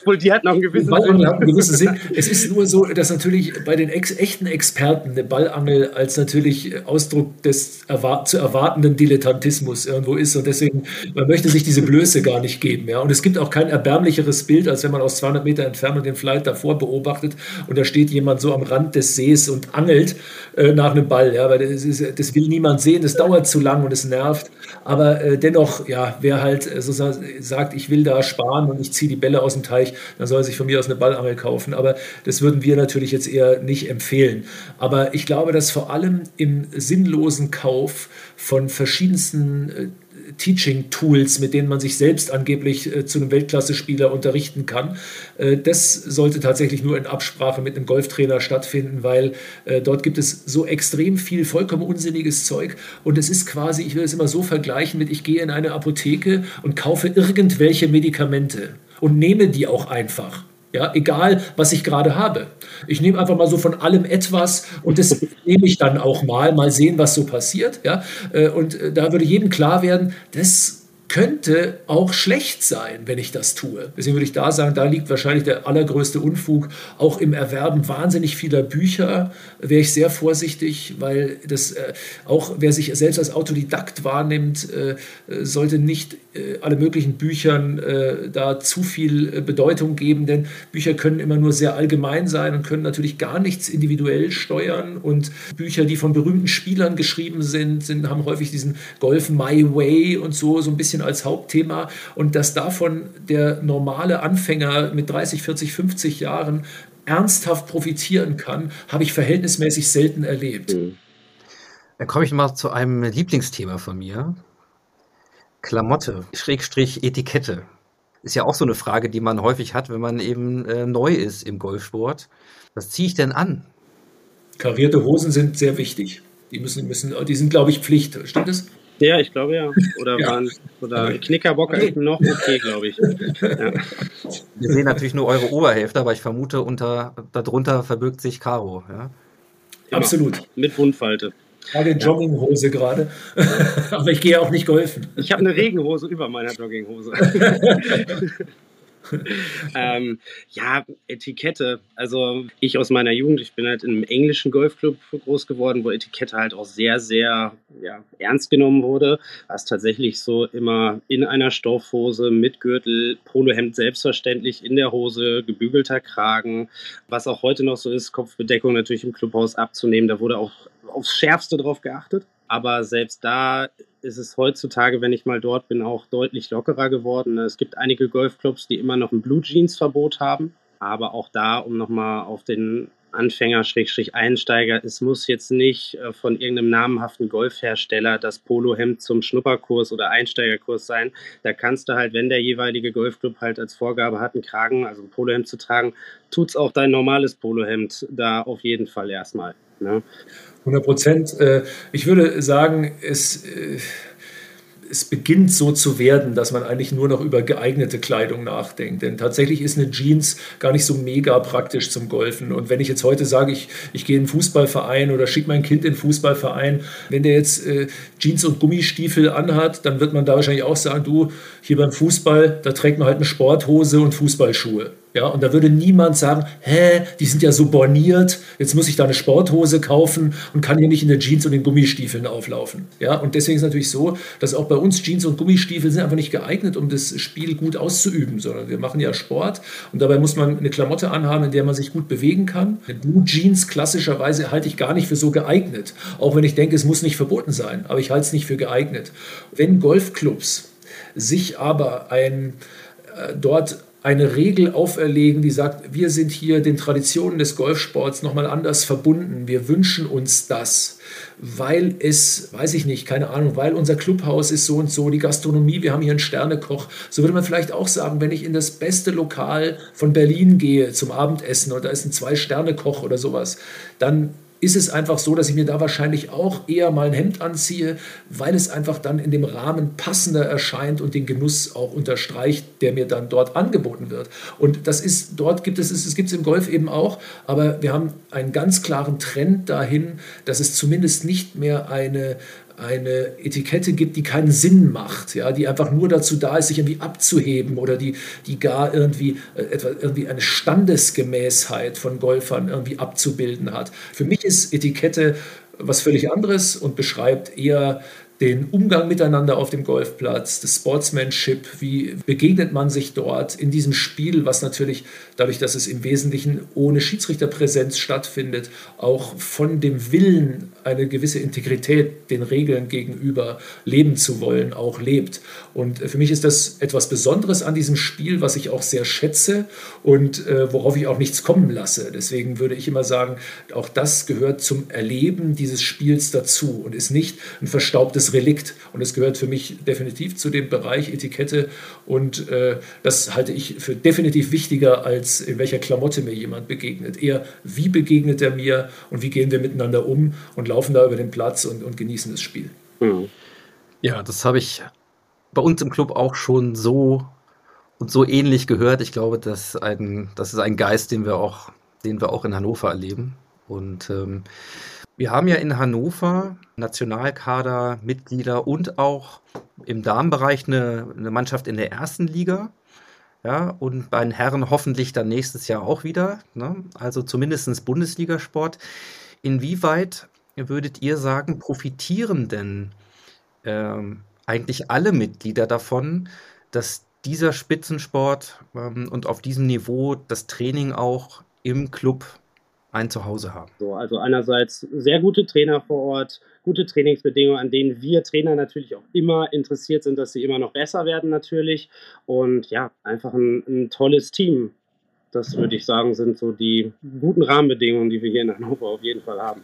Obwohl die hat noch einen gewissen Sinn. Einen gewissen Sinn. Es ist nur so, dass natürlich bei den ex echten Experten eine Ballangel als natürlich Ausdruck des erwar zu erwartenden Dilettantismus irgendwo ist. Und deswegen, man möchte sich diese Blöße gar nicht geben. Ja? Und es gibt auch kein erbärmlicheres Bild, als wenn man aus 200 Meter Entfernung den Flight davor beobachtet und da steht jemand so am Rand des Sees und angelt äh, nach einem Ball. Ja? Weil das, ist, das, will niemand sehen, das dauert zu lang und es nervt. Aber äh, dennoch, ja, wer halt äh, so sagt, ich will da sparen und ich ziehe die Bälle aus dem Teich, dann soll er sich von mir aus eine Ballangel kaufen. Aber das würden wir natürlich jetzt eher nicht empfehlen. Aber ich glaube, dass vor allem im sinnlosen Kauf von verschiedensten äh, Teaching-Tools, mit denen man sich selbst angeblich äh, zu einem Weltklasse-Spieler unterrichten kann. Äh, das sollte tatsächlich nur in Absprache mit einem Golftrainer stattfinden, weil äh, dort gibt es so extrem viel vollkommen unsinniges Zeug und es ist quasi, ich will es immer so vergleichen mit, ich gehe in eine Apotheke und kaufe irgendwelche Medikamente und nehme die auch einfach. Ja, egal, was ich gerade habe. Ich nehme einfach mal so von allem etwas und das [LAUGHS] nehme ich dann auch mal, mal sehen, was so passiert. Ja, äh, und äh, da würde jedem klar werden, das könnte auch schlecht sein, wenn ich das tue. Deswegen würde ich da sagen, da liegt wahrscheinlich der allergrößte Unfug. Auch im Erwerben wahnsinnig vieler Bücher wäre ich sehr vorsichtig, weil das äh, auch wer sich selbst als Autodidakt wahrnimmt, äh, sollte nicht äh, alle möglichen Büchern äh, da zu viel äh, Bedeutung geben, denn Bücher können immer nur sehr allgemein sein und können natürlich gar nichts individuell steuern. Und Bücher, die von berühmten Spielern geschrieben sind, sind haben häufig diesen Golf My Way und so so ein bisschen als Hauptthema und dass davon der normale Anfänger mit 30, 40, 50 Jahren ernsthaft profitieren kann, habe ich verhältnismäßig selten erlebt. Mhm. Dann komme ich mal zu einem Lieblingsthema von mir. Klamotte, Schrägstrich Etikette. Ist ja auch so eine Frage, die man häufig hat, wenn man eben äh, neu ist im Golfsport. Was ziehe ich denn an? Karierte Hosen sind sehr wichtig. Die müssen, müssen, die sind, glaube ich, Pflicht. Stimmt das? Ja, ich glaube ja. Oder, ja. Waren, oder Knickerbocker ist noch okay, glaube ich. Ja. Wir sehen natürlich nur eure Oberhälfte, aber ich vermute, unter, darunter verbirgt sich Caro. Ja? Absolut. Mit Wundfalte. Ich trage Jogginghose gerade, [LAUGHS] aber ich gehe auch nicht golfen. Ich habe eine Regenhose über meiner Jogginghose. [LAUGHS] [LAUGHS] [LAUGHS] ähm, ja, Etikette. Also ich aus meiner Jugend, ich bin halt in einem englischen Golfclub groß geworden, wo Etikette halt auch sehr, sehr ja, ernst genommen wurde. Was tatsächlich so immer in einer Stoffhose mit Gürtel, Polohemd selbstverständlich in der Hose, gebügelter Kragen. Was auch heute noch so ist, Kopfbedeckung natürlich im Clubhaus abzunehmen. Da wurde auch aufs Schärfste drauf geachtet. Aber selbst da ist es heutzutage, wenn ich mal dort bin, auch deutlich lockerer geworden. Es gibt einige Golfclubs, die immer noch ein Blue Jeans Verbot haben. Aber auch da, um nochmal auf den Anfänger, Schrägstrich Einsteiger, es muss jetzt nicht äh, von irgendeinem namhaften Golfhersteller das Polohemd zum Schnupperkurs oder Einsteigerkurs sein. Da kannst du halt, wenn der jeweilige Golfclub halt als Vorgabe hat, einen Kragen, also ein Polohemd zu tragen, tut's auch dein normales Polohemd da auf jeden Fall erstmal. Ne? 100 Prozent. Äh, ich würde sagen, es, äh, es beginnt so zu werden, dass man eigentlich nur noch über geeignete Kleidung nachdenkt. Denn tatsächlich ist eine Jeans gar nicht so mega praktisch zum Golfen. Und wenn ich jetzt heute sage, ich, ich gehe in einen Fußballverein oder schicke mein Kind in einen Fußballverein, wenn der jetzt äh, Jeans und Gummistiefel anhat, dann wird man da wahrscheinlich auch sagen, du, hier beim Fußball, da trägt man halt eine Sporthose und Fußballschuhe. Ja, und da würde niemand sagen, hä, die sind ja so borniert, jetzt muss ich da eine Sporthose kaufen und kann hier nicht in den Jeans und den Gummistiefeln auflaufen. Ja, und deswegen ist es natürlich so, dass auch bei uns Jeans und Gummistiefel sind einfach nicht geeignet, um das Spiel gut auszuüben, sondern wir machen ja Sport und dabei muss man eine Klamotte anhaben, in der man sich gut bewegen kann. Eine Blue Jeans klassischerweise halte ich gar nicht für so geeignet, auch wenn ich denke, es muss nicht verboten sein, aber ich halte es nicht für geeignet. Wenn Golfclubs sich aber ein äh, dort eine Regel auferlegen, die sagt, wir sind hier den Traditionen des Golfsports nochmal anders verbunden. Wir wünschen uns das, weil es, weiß ich nicht, keine Ahnung, weil unser Clubhaus ist so und so, die Gastronomie, wir haben hier einen Sternekoch. So würde man vielleicht auch sagen, wenn ich in das beste Lokal von Berlin gehe zum Abendessen und da ist ein Zwei-Sterne-Koch oder sowas, dann ist es einfach so, dass ich mir da wahrscheinlich auch eher mal ein Hemd anziehe, weil es einfach dann in dem Rahmen passender erscheint und den Genuss auch unterstreicht, der mir dann dort angeboten wird. Und das ist, dort gibt es, es gibt es im Golf eben auch, aber wir haben einen ganz klaren Trend dahin, dass es zumindest nicht mehr eine, eine Etikette gibt, die keinen Sinn macht, ja, die einfach nur dazu da ist, sich irgendwie abzuheben oder die, die gar irgendwie, äh, etwa, irgendwie eine Standesgemäßheit von Golfern irgendwie abzubilden hat. Für mich ist Etikette was völlig anderes und beschreibt eher den Umgang miteinander auf dem Golfplatz, das Sportsmanship, wie begegnet man sich dort in diesem Spiel, was natürlich dadurch, dass es im Wesentlichen ohne Schiedsrichterpräsenz stattfindet, auch von dem Willen, eine gewisse Integrität den Regeln gegenüber leben zu wollen, auch lebt. Und für mich ist das etwas Besonderes an diesem Spiel, was ich auch sehr schätze und äh, worauf ich auch nichts kommen lasse. Deswegen würde ich immer sagen, auch das gehört zum Erleben dieses Spiels dazu und ist nicht ein verstaubtes Relikt. Und es gehört für mich definitiv zu dem Bereich Etikette. Und äh, das halte ich für definitiv wichtiger, als in welcher Klamotte mir jemand begegnet. Eher, wie begegnet er mir und wie gehen wir miteinander um und laufen da über den Platz und, und genießen das Spiel. Mhm. Ja, das habe ich bei uns im Club auch schon so und so ähnlich gehört. Ich glaube, das, ein, das ist ein Geist, den wir auch, den wir auch in Hannover erleben. Und ähm, wir haben ja in Hannover Nationalkader, Mitglieder und auch im Damenbereich eine, eine Mannschaft in der ersten Liga. Ja, und bei den Herren hoffentlich dann nächstes Jahr auch wieder. Ne? Also zumindest Bundesligasport. Inwieweit würdet ihr sagen, profitieren denn ähm, eigentlich alle Mitglieder davon, dass dieser Spitzensport ähm, und auf diesem Niveau das Training auch im Club ein Zuhause haben. So, also einerseits sehr gute Trainer vor Ort, gute Trainingsbedingungen, an denen wir Trainer natürlich auch immer interessiert sind, dass sie immer noch besser werden natürlich. Und ja, einfach ein, ein tolles Team. Das würde ich sagen, sind so die guten Rahmenbedingungen, die wir hier in Hannover auf jeden Fall haben.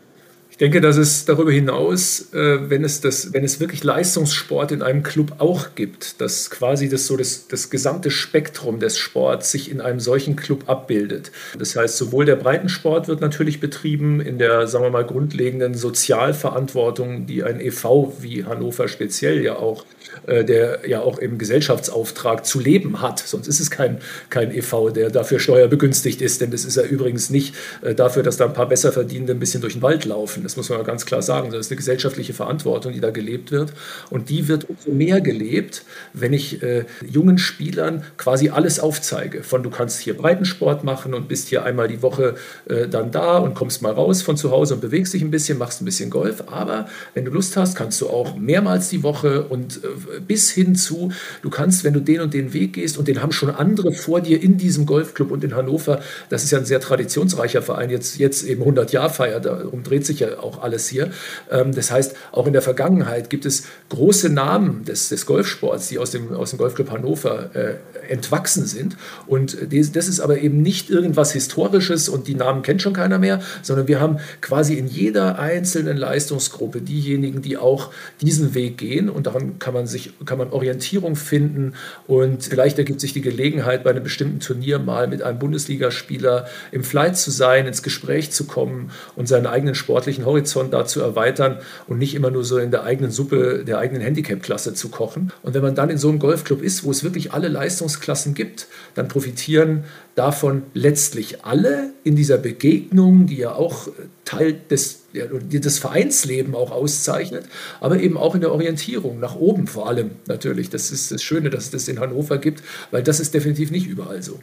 Ich denke, dass es darüber hinaus, äh, wenn, es das, wenn es wirklich Leistungssport in einem Club auch gibt, dass quasi das, so das, das gesamte Spektrum des Sports sich in einem solchen Club abbildet. Das heißt, sowohl der Breitensport wird natürlich betrieben in der, sagen wir mal, grundlegenden Sozialverantwortung, die ein EV wie Hannover speziell ja auch der ja auch im Gesellschaftsauftrag zu leben hat. Sonst ist es kein, kein EV, der dafür steuerbegünstigt ist, denn das ist ja übrigens nicht äh, dafür, dass da ein paar Besserverdienende ein bisschen durch den Wald laufen. Das muss man ganz klar sagen. Das ist eine gesellschaftliche Verantwortung, die da gelebt wird. Und die wird umso mehr gelebt, wenn ich äh, jungen Spielern quasi alles aufzeige. Von du kannst hier Breitensport machen und bist hier einmal die Woche äh, dann da und kommst mal raus von zu Hause und bewegst dich ein bisschen, machst ein bisschen Golf. Aber wenn du Lust hast, kannst du auch mehrmals die Woche und äh, bis hin zu, du kannst, wenn du den und den Weg gehst, und den haben schon andere vor dir in diesem Golfclub und in Hannover, das ist ja ein sehr traditionsreicher Verein, jetzt, jetzt eben 100 Jahr feiert, darum dreht sich ja auch alles hier. Ähm, das heißt, auch in der Vergangenheit gibt es große Namen des, des Golfsports, die aus dem, aus dem Golfclub Hannover äh, entwachsen sind. Und das ist aber eben nicht irgendwas Historisches und die Namen kennt schon keiner mehr, sondern wir haben quasi in jeder einzelnen Leistungsgruppe diejenigen, die auch diesen Weg gehen und daran kann man sich, kann man Orientierung finden und vielleicht ergibt sich die Gelegenheit, bei einem bestimmten Turnier mal mit einem Bundesligaspieler im Flight zu sein, ins Gespräch zu kommen und seinen eigenen sportlichen sportlichen Horizont da zu erweitern und nicht immer nur so in der eigenen Suppe der eigenen Handicap-Klasse zu kochen. Und wenn man dann in so einem Golfclub ist, wo es wirklich alle Leistungsklassen gibt, dann profitieren davon letztlich alle in dieser Begegnung, die ja auch Teil des, ja, des Vereinsleben auch auszeichnet, aber eben auch in der Orientierung, nach oben vor allem natürlich. Das ist das Schöne, dass es das in Hannover gibt, weil das ist definitiv nicht überall so.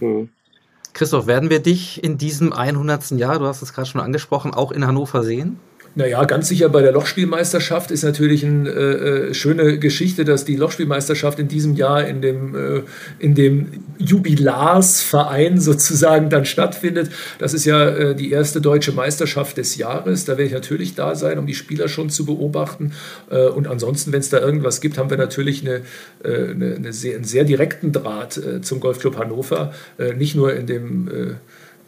Hm. Christoph, werden wir dich in diesem 100. Jahr, du hast es gerade schon angesprochen, auch in Hannover sehen? Naja, ganz sicher bei der Lochspielmeisterschaft ist natürlich eine äh, äh, schöne Geschichte, dass die Lochspielmeisterschaft in diesem Jahr in dem, äh, in dem Jubilarsverein sozusagen dann stattfindet. Das ist ja äh, die erste deutsche Meisterschaft des Jahres. Da werde ich natürlich da sein, um die Spieler schon zu beobachten. Äh, und ansonsten, wenn es da irgendwas gibt, haben wir natürlich eine, äh, eine, eine sehr, einen sehr direkten Draht zum Golfclub Hannover. nicht nur in dem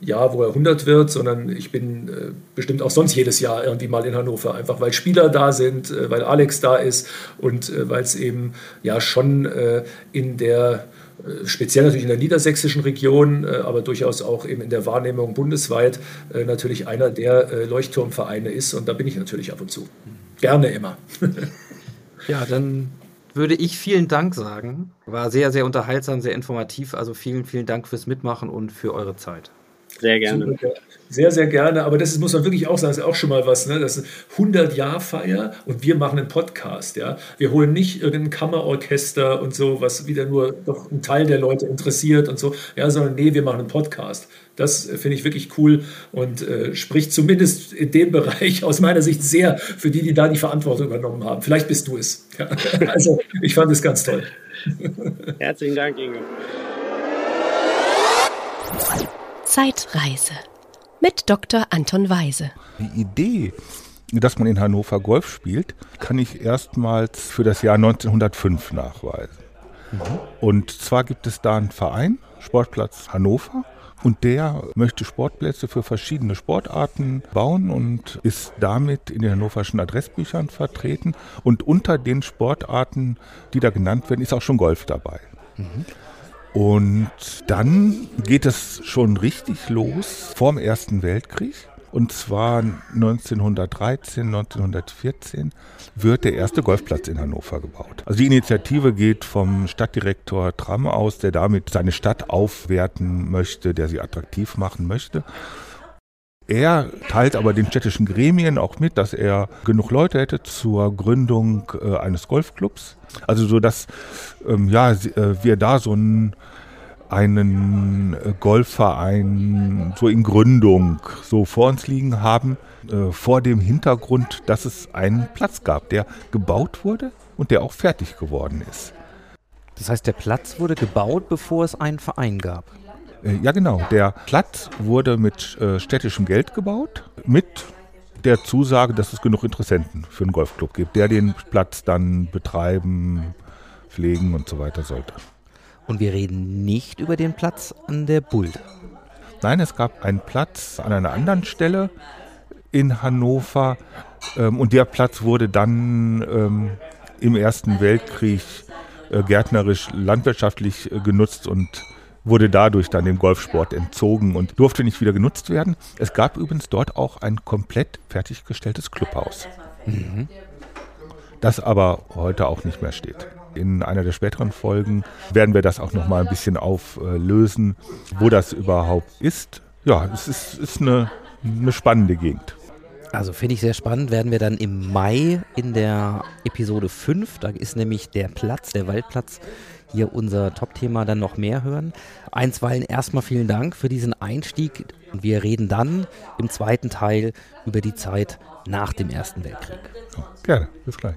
Jahr, wo er 100 wird, sondern ich bin äh, bestimmt auch sonst jedes Jahr irgendwie mal in Hannover, einfach weil Spieler da sind, äh, weil Alex da ist und äh, weil es eben ja schon äh, in der äh, speziell natürlich in der niedersächsischen Region, äh, aber durchaus auch eben in der Wahrnehmung bundesweit natürlich einer der Leuchtturmvereine ist und da bin ich natürlich ab und zu. Gerne immer. [LAUGHS] ja, dann würde ich vielen Dank sagen. War sehr, sehr unterhaltsam, sehr informativ. Also vielen, vielen Dank fürs Mitmachen und für eure Zeit. Sehr gerne. Sehr, sehr gerne. Aber das muss man wirklich auch sagen, das ist auch schon mal was. Ne? Das ist 100-Jahr-Feier und wir machen einen Podcast. Ja? Wir holen nicht irgendein Kammerorchester und so, was wieder nur doch einen Teil der Leute interessiert und so, ja, sondern nee, wir machen einen Podcast. Das finde ich wirklich cool und äh, spricht zumindest in dem [LAUGHS] Bereich aus meiner Sicht sehr für die, die da die Verantwortung übernommen haben. Vielleicht bist du es. Ja? [LAUGHS] Also, ich fand es ganz toll. [LAUGHS] Herzlichen Dank, Ingo. Zeitreise mit Dr. Anton Weise. Die Idee, dass man in Hannover Golf spielt, kann ich erstmals für das Jahr 1905 nachweisen. Mhm. Und zwar gibt es da einen Verein, Sportplatz Hannover, und der möchte Sportplätze für verschiedene Sportarten bauen und ist damit in den hannoverschen Adressbüchern vertreten. Und unter den Sportarten, die da genannt werden, ist auch schon Golf dabei. Mhm. Und dann geht es schon richtig los vorm Ersten Weltkrieg. Und zwar 1913, 1914 wird der erste Golfplatz in Hannover gebaut. Also die Initiative geht vom Stadtdirektor Tramm aus, der damit seine Stadt aufwerten möchte, der sie attraktiv machen möchte. Er teilt aber den städtischen Gremien auch mit, dass er genug Leute hätte zur Gründung äh, eines Golfclubs. Also so, dass ähm, ja, äh, wir da so einen, einen äh, Golfverein so in Gründung so vor uns liegen haben, äh, vor dem Hintergrund, dass es einen Platz gab, der gebaut wurde und der auch fertig geworden ist. Das heißt, der Platz wurde gebaut, bevor es einen Verein gab. Äh, ja, genau. Der Platz wurde mit äh, städtischem Geld gebaut, mit der Zusage, dass es genug Interessenten für einen Golfclub gibt, der den Platz dann betreiben, pflegen und so weiter sollte. Und wir reden nicht über den Platz an der Bulde. Nein, es gab einen Platz an einer anderen Stelle in Hannover ähm, und der Platz wurde dann ähm, im Ersten Weltkrieg äh, gärtnerisch, landwirtschaftlich äh, genutzt und wurde dadurch dann dem Golfsport entzogen und durfte nicht wieder genutzt werden. Es gab übrigens dort auch ein komplett fertiggestelltes Clubhaus, mhm. das aber heute auch nicht mehr steht. In einer der späteren Folgen werden wir das auch noch mal ein bisschen auflösen, wo das überhaupt ist. Ja, es ist, ist eine, eine spannende Gegend. Also finde ich sehr spannend, werden wir dann im Mai in der Episode 5, da ist nämlich der Platz, der Waldplatz, hier unser Top-Thema dann noch mehr hören. Einstweilen erstmal vielen Dank für diesen Einstieg. Wir reden dann im zweiten Teil über die Zeit nach dem Ersten Weltkrieg. Gerne, bis gleich.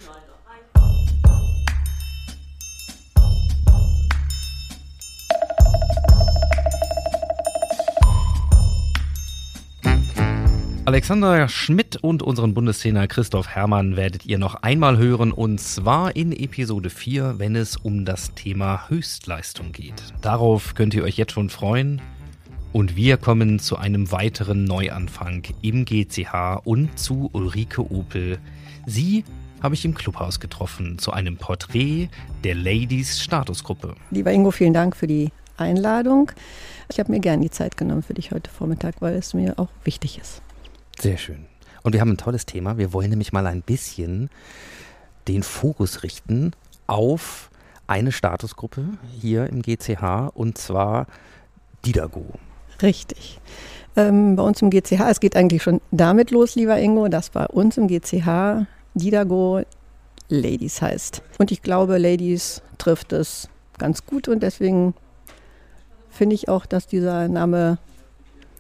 Alexander Schmidt und unseren Bundestrainer Christoph Herrmann werdet ihr noch einmal hören und zwar in Episode 4, wenn es um das Thema Höchstleistung geht. Darauf könnt ihr euch jetzt schon freuen. Und wir kommen zu einem weiteren Neuanfang im GCH und zu Ulrike Opel. Sie habe ich im Clubhaus getroffen zu einem Porträt der Ladies Statusgruppe. Lieber Ingo, vielen Dank für die Einladung. Ich habe mir gerne die Zeit genommen für dich heute Vormittag, weil es mir auch wichtig ist. Sehr schön. Und wir haben ein tolles Thema. Wir wollen nämlich mal ein bisschen den Fokus richten auf eine Statusgruppe hier im GCH und zwar Didago. Richtig. Ähm, bei uns im GCH, es geht eigentlich schon damit los, lieber Ingo, dass bei uns im GCH Didago Ladies heißt. Und ich glaube, Ladies trifft es ganz gut und deswegen finde ich auch, dass dieser Name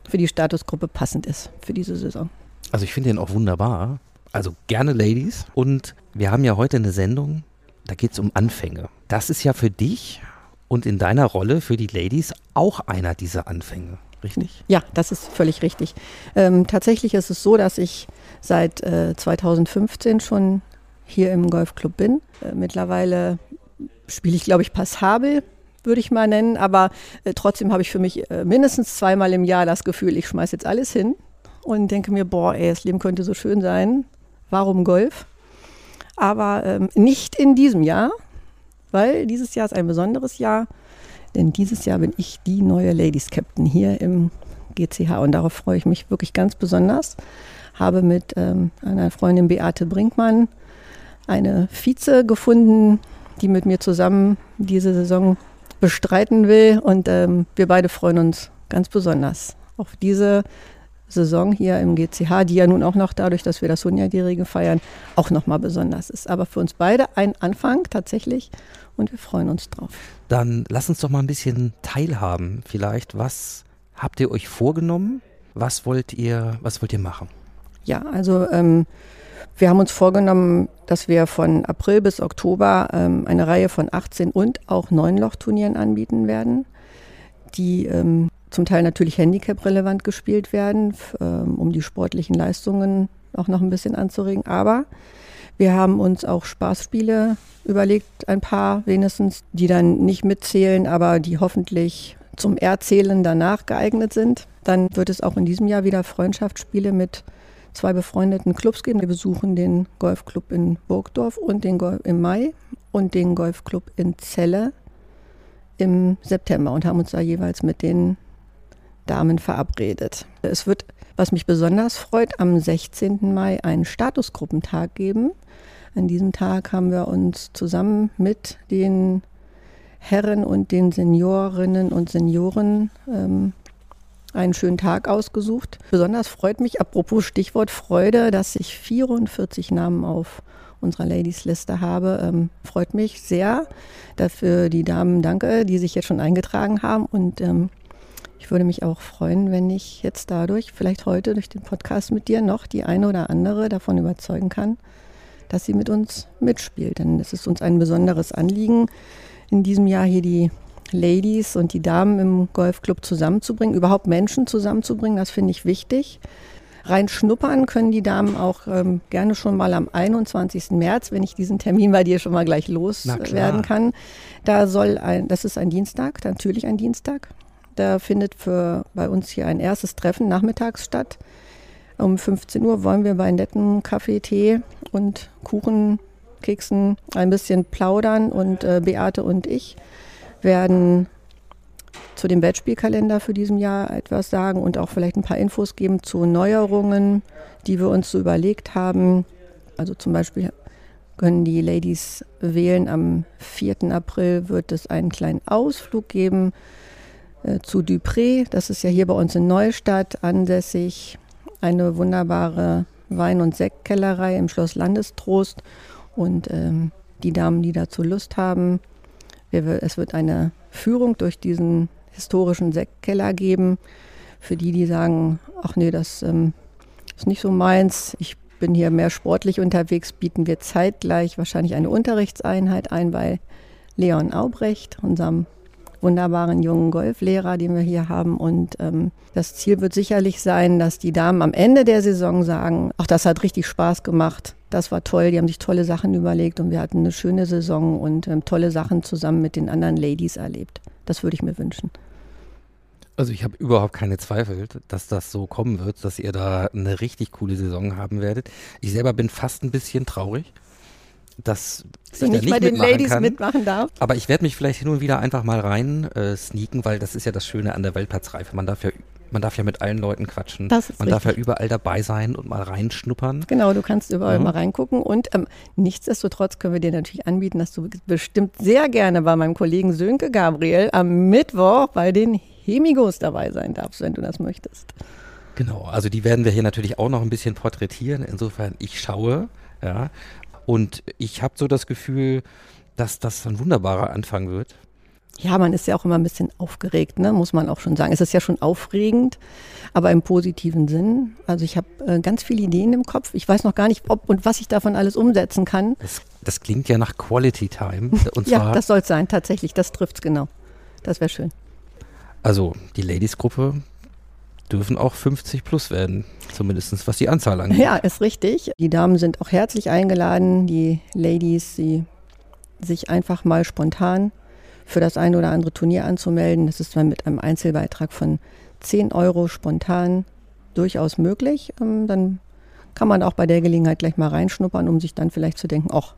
für die Statusgruppe passend ist für diese Saison. Also ich finde den auch wunderbar. Also gerne Ladies. Und wir haben ja heute eine Sendung, da geht es um Anfänge. Das ist ja für dich und in deiner Rolle für die Ladies auch einer dieser Anfänge. Richtig? Ja, das ist völlig richtig. Ähm, tatsächlich ist es so, dass ich seit äh, 2015 schon hier im Golfclub bin. Äh, mittlerweile spiele ich, glaube ich, passabel, würde ich mal nennen. Aber äh, trotzdem habe ich für mich äh, mindestens zweimal im Jahr das Gefühl, ich schmeiße jetzt alles hin und denke mir, boah, ey, das Leben könnte so schön sein. Warum Golf? Aber ähm, nicht in diesem Jahr, weil dieses Jahr ist ein besonderes Jahr. Denn dieses Jahr bin ich die neue Ladies Captain hier im GCH und darauf freue ich mich wirklich ganz besonders. Habe mit ähm, einer Freundin Beate Brinkmann eine Vize gefunden, die mit mir zusammen diese Saison bestreiten will. Und ähm, wir beide freuen uns ganz besonders auf diese Saison hier im GCH, die ja nun auch noch dadurch, dass wir das 100-Jährige feiern, auch nochmal besonders ist. Aber für uns beide ein Anfang tatsächlich und wir freuen uns drauf. Dann lass uns doch mal ein bisschen teilhaben. Vielleicht, was habt ihr euch vorgenommen? Was wollt ihr, was wollt ihr machen? Ja, also ähm, wir haben uns vorgenommen, dass wir von April bis Oktober ähm, eine Reihe von 18 und auch 9 Lochturnieren anbieten werden, die ähm, zum Teil natürlich handicap-relevant gespielt werden, ähm, um die sportlichen Leistungen auch noch ein bisschen anzuregen. Aber wir haben uns auch Spaßspiele überlegt, ein paar wenigstens, die dann nicht mitzählen, aber die hoffentlich zum Erzählen danach geeignet sind. Dann wird es auch in diesem Jahr wieder Freundschaftsspiele mit zwei befreundeten Clubs geben. Wir besuchen den Golfclub in Burgdorf und den Golf im Mai und den Golfclub in Celle im September und haben uns da jeweils mit den Damen verabredet. Es wird, was mich besonders freut, am 16. Mai einen Statusgruppentag geben. An diesem Tag haben wir uns zusammen mit den Herren und den Seniorinnen und Senioren ähm, einen schönen Tag ausgesucht. Besonders freut mich, apropos Stichwort Freude, dass ich 44 Namen auf unserer Ladies-Liste habe. Ähm, freut mich sehr. Dafür die Damen danke, die sich jetzt schon eingetragen haben. Und ähm, ich würde mich auch freuen, wenn ich jetzt dadurch, vielleicht heute durch den Podcast mit dir, noch die eine oder andere davon überzeugen kann, dass sie mit uns mitspielt. Denn es ist uns ein besonderes Anliegen, in diesem Jahr hier die Ladies und die Damen im Golfclub zusammenzubringen, überhaupt Menschen zusammenzubringen, das finde ich wichtig. Rein schnuppern können die Damen auch ähm, gerne schon mal am 21. März, wenn ich diesen Termin bei dir schon mal gleich loswerden kann. Da soll ein, das ist ein Dienstag, natürlich ein Dienstag. Da findet für bei uns hier ein erstes Treffen nachmittags statt. Um 15 Uhr wollen wir bei netten Kaffee, Tee und Kuchen, Keksen ein bisschen plaudern und äh, Beate und ich werden zu dem Wettspielkalender für diesem Jahr etwas sagen und auch vielleicht ein paar Infos geben zu Neuerungen, die wir uns so überlegt haben. Also zum Beispiel können die Ladies wählen. Am 4. April wird es einen kleinen Ausflug geben äh, zu Dupré. Das ist ja hier bei uns in Neustadt ansässig. Eine wunderbare Wein- und Sektkellerei im Schloss Landestrost. Und ähm, die Damen, die dazu Lust haben, es wird eine Führung durch diesen historischen Sektkeller geben. Für die, die sagen, ach nee, das ähm, ist nicht so meins, ich bin hier mehr sportlich unterwegs, bieten wir zeitgleich wahrscheinlich eine Unterrichtseinheit ein bei Leon Aubrecht, unserem wunderbaren jungen Golflehrer, den wir hier haben. Und ähm, das Ziel wird sicherlich sein, dass die Damen am Ende der Saison sagen, ach, das hat richtig Spaß gemacht. Das war toll, die haben sich tolle Sachen überlegt und wir hatten eine schöne Saison und ähm, tolle Sachen zusammen mit den anderen Ladies erlebt. Das würde ich mir wünschen. Also ich habe überhaupt keine Zweifel, dass das so kommen wird, dass ihr da eine richtig coole Saison haben werdet. Ich selber bin fast ein bisschen traurig, dass ich nicht, nicht bei den Ladies kann. mitmachen darf. Aber ich werde mich vielleicht hin und wieder einfach mal rein äh, sneaken, weil das ist ja das Schöne an der Weltplatzreife. Man darf ja Man darf ja mit allen Leuten quatschen. Das ist Man darf ja richtig. überall dabei sein und mal reinschnuppern. Genau, du kannst überall Mhm. mal reingucken und ähm, nichtsdestotrotz können wir dir natürlich anbieten, dass du bestimmt sehr gerne bei meinem Kollegen Sönke Gabriel am Mittwoch bei den Hemigos dabei sein darfst, wenn du das möchtest. Genau, also die werden wir hier natürlich auch noch ein bisschen porträtieren. Insofern, ich schaue, ja. Und ich habe so das Gefühl, dass das ein wunderbarer Anfang wird. Ja, man ist ja auch immer ein bisschen aufgeregt, ne? muss man auch schon sagen. Es ist ja schon aufregend, aber im positiven Sinn. Also ich habe äh, ganz viele Ideen im Kopf. Ich weiß noch gar nicht, ob und was ich davon alles umsetzen kann. Das, das klingt ja nach Quality Time. [LAUGHS] Und ja, das soll es sein, tatsächlich. Das trifft's genau. Das wäre schön. also die Ladies-Gruppe dürfen auch 50 plus werden, zumindest was die Anzahl angeht. Ja, ist richtig. Die Damen sind auch herzlich eingeladen, die Ladies, sie sich einfach mal spontan für das ein oder andere Turnier anzumelden. Das ist dann mit einem Einzelbeitrag von 10 Euro spontan durchaus möglich. Ähm, Dann kann man auch bei der Gelegenheit gleich mal reinschnuppern, um sich dann vielleicht zu denken, ach,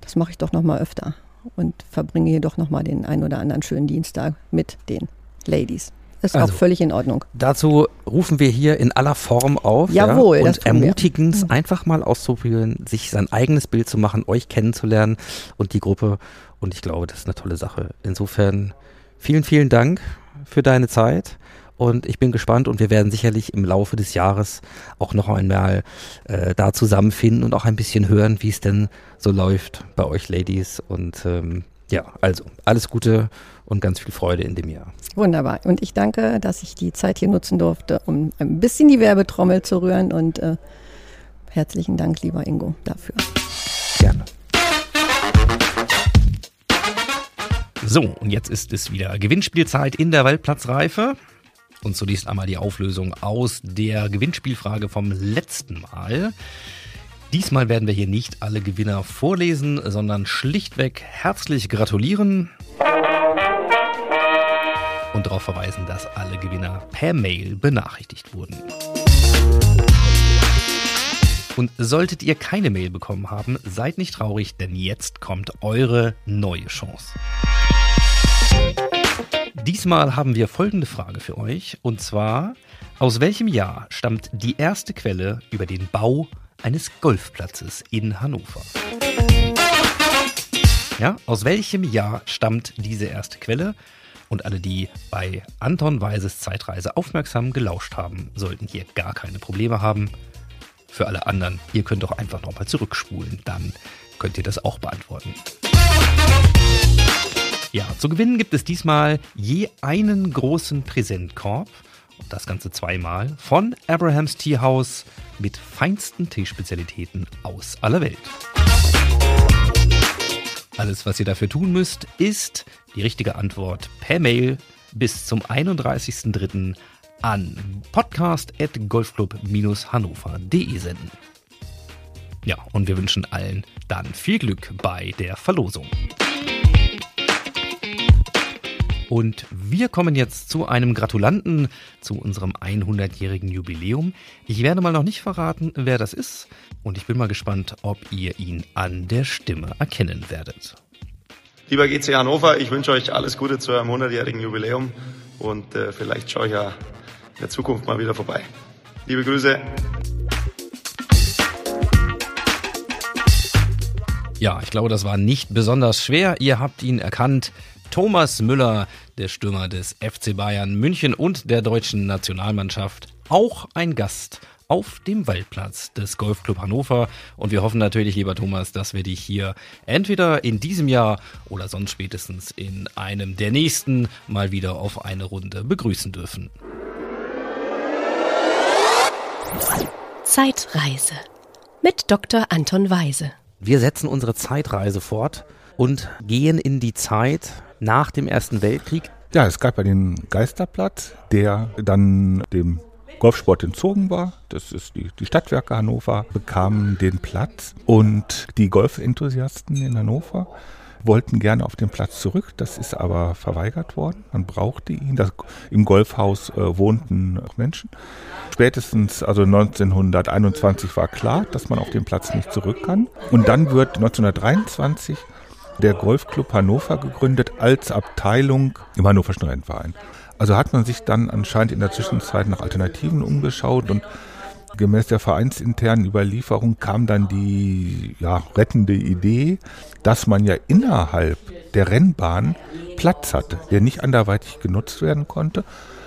das mache ich doch noch mal öfter und verbringe hier doch noch mal den ein oder anderen schönen Dienstag mit den Ladies. Ist Also, auch völlig in Ordnung. Dazu rufen wir hier in aller Form auf Jawohl, ja, das und ermutigen es einfach mal auszuprobieren, sich sein eigenes Bild zu machen, euch kennenzulernen und die Gruppe. Und ich glaube, das ist eine tolle Sache. Insofern vielen, vielen Dank für deine Zeit. Und ich bin gespannt und wir werden sicherlich im Laufe des Jahres auch noch einmal äh, da zusammenfinden und auch ein bisschen hören, wie es denn so läuft bei euch Ladies. Und ähm, ja, also alles Gute und ganz viel Freude in dem Jahr. Wunderbar. Und ich danke, dass ich die Zeit hier nutzen durfte, um ein bisschen die Werbetrommel zu rühren. Und äh, herzlichen Dank, lieber Ingo, dafür. Gerne. So, und jetzt ist es wieder Gewinnspielzeit in der Waldplatzreife. Und zunächst einmal die Auflösung aus der Gewinnspielfrage vom letzten Mal. Diesmal werden wir hier nicht alle Gewinner vorlesen, sondern schlichtweg herzlich gratulieren und darauf verweisen, dass alle Gewinner per Mail benachrichtigt wurden. Und solltet ihr keine Mail bekommen haben, seid nicht traurig, denn jetzt kommt eure neue Chance. Diesmal haben wir folgende Frage für euch, und zwar, aus welchem Jahr stammt die erste Quelle über den Bau eines Golfplatzes in Hannover? Ja, aus welchem Jahr stammt diese erste Quelle? Und alle, die bei Anton Weises Zeitreise aufmerksam gelauscht haben, sollten hier gar keine Probleme haben. Für alle anderen, ihr könnt doch einfach nochmal zurückspulen, dann könnt ihr das auch beantworten. Ja, zu gewinnen gibt es diesmal je einen großen Präsentkorb und das Ganze zweimal von Abrahams Tea House mit feinsten Teespezialitäten aus aller Welt. Alles, was ihr dafür tun müsst, ist die richtige Antwort per Mail bis zum 31.03. an podcast.golfclub-hannover.de senden. Ja, und wir wünschen allen dann viel Glück bei der Verlosung. Und wir kommen jetzt zu einem Gratulanten zu unserem 100-jährigen Jubiläum. Ich werde mal noch nicht verraten, wer das ist. Und ich bin mal gespannt, ob ihr ihn an der Stimme erkennen werdet. Lieber GC Hannover, ich wünsche euch alles Gute zu eurem 100-jährigen Jubiläum und äh, vielleicht schaue ich ja in der Zukunft mal wieder vorbei. Liebe Grüße. Ja, ich glaube, das war nicht besonders schwer. Ihr habt ihn erkannt. Thomas Müller, der Stürmer des FC Bayern München und der deutschen Nationalmannschaft. Auch ein Gast auf dem Waldplatz des Golfclub Hannover. Und wir hoffen natürlich, lieber Thomas, dass wir dich hier entweder in diesem Jahr oder sonst spätestens in einem der nächsten mal wieder auf eine Runde begrüßen dürfen. Zeitreise mit Dr. Anton Weise. Wir setzen unsere Zeitreise fort und gehen in die Zeit nach dem Ersten Weltkrieg. Ja, es gab ja den Geisterplatz, der dann dem Golfsport entzogen war. Das ist die, die Stadtwerke Hannover bekamen den Platz und die Golfenthusiasten in Hannover wollten gerne auf den Platz zurück. Das ist aber verweigert worden. Man brauchte ihn. Das, Im Golfhaus äh, wohnten Menschen. Spätestens, also 1921 war klar, dass man auf den Platz nicht zurück kann. Und dann wird 1923 der Golfclub Hannover gegründet als Abteilung im Hannoverschen Rennverein. Also hat man sich dann anscheinend in der Zwischenzeit nach Alternativen umgeschaut und gemäß der vereinsinternen Überlieferung kam dann die ja, rettende Idee, dass man ja innerhalb der Rennbahn Platz hatte, der nicht anderweitig genutzt werden konnte.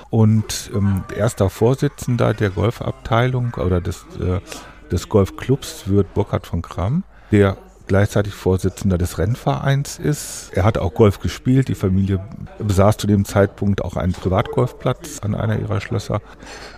Und ähm, erster Vorsitzender der Golfabteilung oder des, äh, des Golfclubs wird Burkhard von Kramm, der gleichzeitig Vorsitzender des Rennvereins ist. Er hat auch Golf gespielt. Die Familie besaß zu dem Zeitpunkt auch einen Privatgolfplatz an einer ihrer Schlösser.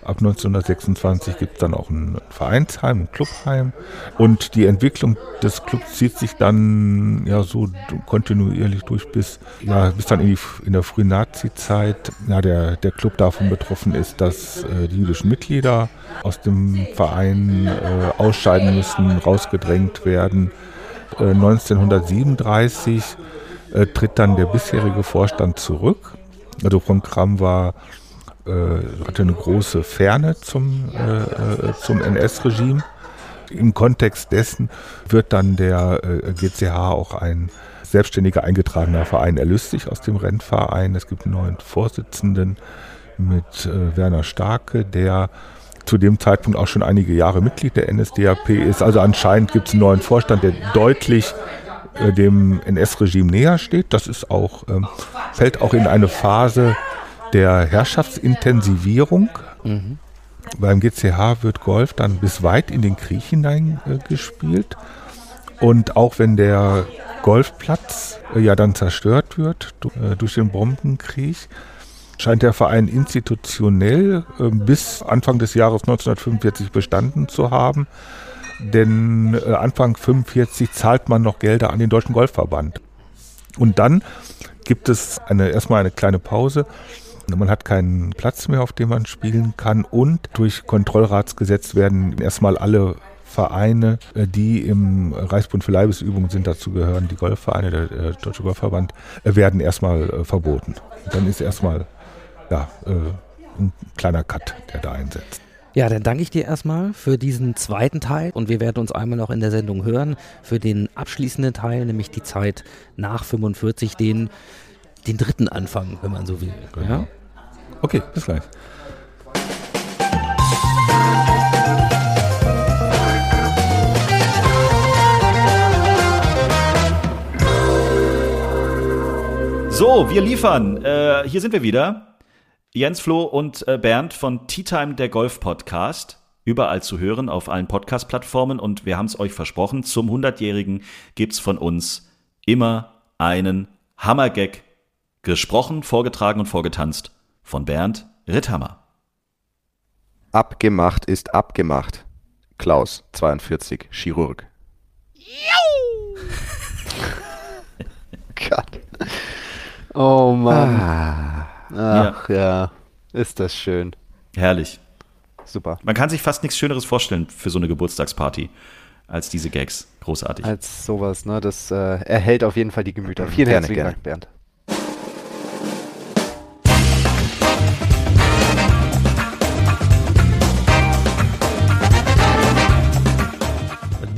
Ab 1926 gibt es dann auch ein Vereinsheim, ein Clubheim. Und die Entwicklung des Clubs zieht sich dann ja so kontinuierlich durch bis, ja, bis dann in, die, in der frühen Nazi-Zeit. Ja, der, der Club davon betroffen ist, dass äh, die jüdischen Mitglieder aus dem Verein äh, ausscheiden müssen, rausgedrängt werden. 1937 äh, tritt dann der bisherige Vorstand zurück. Also von Kram war, äh, hatte eine große Ferne zum, äh, zum NS-Regime. Im Kontext dessen wird dann der GCH auch ein selbstständiger eingetragener Verein erlöst aus dem Rennverein. Es gibt einen neuen Vorsitzenden mit Werner Starke, der zu dem Zeitpunkt auch schon einige Jahre Mitglied der NSDAP ist. Also anscheinend gibt es einen neuen Vorstand, der deutlich äh, dem NS-Regime näher steht. Das ist auch, ähm, fällt auch in eine Phase der Herrschaftsintensivierung. Mhm. Beim GCH wird Golf dann bis weit in den Krieg hinein äh, gespielt. Und auch wenn der Golfplatz äh, ja dann zerstört wird äh, durch den Bombenkrieg, scheint der Verein institutionell äh, bis Anfang des Jahres 1945 bestanden zu haben. Denn äh, Anfang 1945 zahlt man noch Gelder an den Deutschen Golfverband. Und dann gibt es eine, erstmal eine kleine Pause. Man hat keinen Platz mehr, auf dem man spielen kann. Und durch Kontrollratsgesetz werden erstmal alle Vereine, äh, die im Reichsbund für Leibesübungen sind, dazu gehören, die Golfvereine, der, Deutsche Golfverband, äh, werden erstmal verboten. Dann ist erstmal ja, äh, ein kleiner Cut, der da einsetzt. Ja, dann danke ich dir erstmal für diesen zweiten Teil und wir werden uns einmal noch in der Sendung hören für den abschließenden Teil, nämlich die Zeit nach 45, den, den dritten Anfang, wenn man so will. Genau. Ja? Okay, bis gleich. So, wir liefern. Äh, hier sind wir wieder. Jens Flo und äh, Bernd von Tea Time, der Golf Podcast. Überall zu hören auf allen Podcast-Plattformen und wir haben es euch versprochen, zum 100-Jährigen gibt es von uns immer einen Hammergag. Gesprochen, vorgetragen und vorgetanzt von Bernd Ritthammer. Abgemacht ist abgemacht. Klaus, 42, Chirurg. [LAUGHS] Gott. Oh Mann. Ah. Ach ja. ja, ist das schön. Herrlich. Super. Man kann sich fast nichts Schöneres vorstellen für so eine Geburtstagsparty als diese Gags. Großartig. Als sowas, ne? Das äh, erhält auf jeden Fall die Gemüter. Vielen gerne, herzlichen gerne. Dank, Bernd.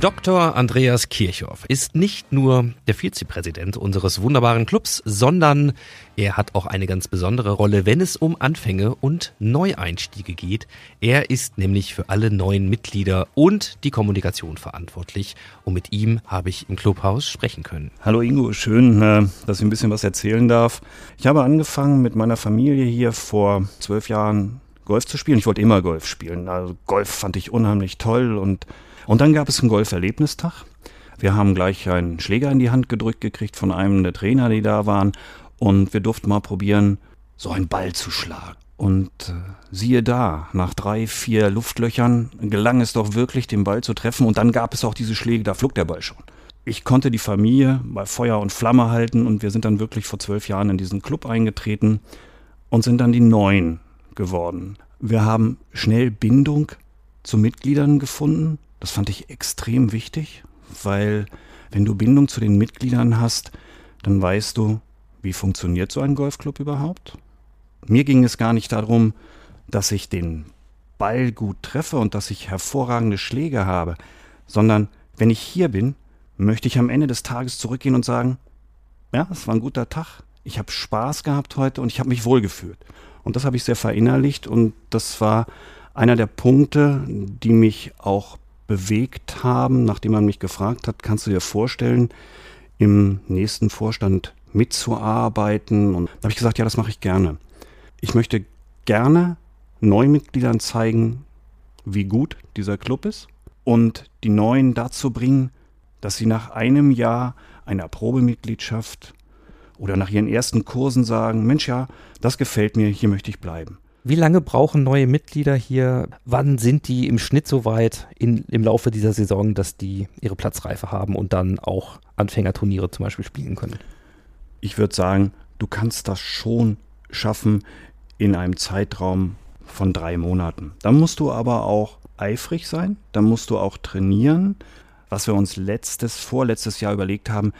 Dr. Andreas Kirchhoff ist nicht nur der Vizepräsident unseres wunderbaren Clubs, sondern er hat auch eine ganz besondere Rolle, wenn es um Anfänge und Neueinstiege geht. Er ist nämlich für alle neuen Mitglieder und die Kommunikation verantwortlich. Und mit ihm habe ich im Clubhaus sprechen können. Hallo Ingo, schön, äh, dass ich ein bisschen was erzählen darf. Ich habe angefangen mit meiner Familie hier vor zwölf Jahren Golf zu spielen. Ich wollte immer Golf spielen. Also Golf fand ich unheimlich toll und und dann gab es einen Golferlebnistag. Wir haben gleich einen Schläger in die Hand gedrückt gekriegt von einem der Trainer, die da waren. Und wir durften mal probieren, so einen Ball zu schlagen. Und äh, siehe da, nach drei, vier Luftlöchern gelang es doch wirklich, den Ball zu treffen. Und dann gab es auch diese Schläge, da flog der Ball schon. Ich konnte die Familie bei Feuer und Flamme halten und wir sind dann wirklich vor zwölf Jahren in diesen Club eingetreten und sind dann die Neuen geworden. Wir haben schnell Bindung zu Mitgliedern gefunden das fand ich extrem wichtig, weil wenn du Bindung zu den Mitgliedern hast, dann weißt du, wie funktioniert so ein Golfclub überhaupt. Mir ging es gar nicht darum, dass ich den Ball gut treffe und dass ich hervorragende Schläge habe, sondern wenn ich hier bin, möchte ich am Ende des Tages zurückgehen und sagen, ja, es war ein guter Tag, ich habe Spaß gehabt heute und ich habe mich wohlgefühlt. Und das habe ich sehr verinnerlicht und das war einer der Punkte, die mich auch bewegt haben, nachdem man mich gefragt hat, kannst du dir vorstellen, im nächsten Vorstand mitzuarbeiten? Und da habe ich gesagt, ja, das mache ich gerne. Ich möchte gerne Neumitgliedern zeigen, wie gut dieser Club ist und die Neuen dazu bringen, dass sie nach einem Jahr einer Probemitgliedschaft oder nach ihren ersten Kursen sagen, Mensch ja, das gefällt mir, hier möchte ich bleiben. Wie lange brauchen neue Mitglieder hier? Wann sind die im Schnitt so weit in, im Laufe dieser Saison, dass die ihre Platzreife haben und dann auch Anfängerturniere zum Beispiel spielen können? Ich würde sagen, du kannst das schon schaffen in einem Zeitraum von drei Monaten. Dann musst du aber auch eifrig sein, dann musst du auch trainieren. Was wir uns letztes, vorletztes Jahr überlegt haben,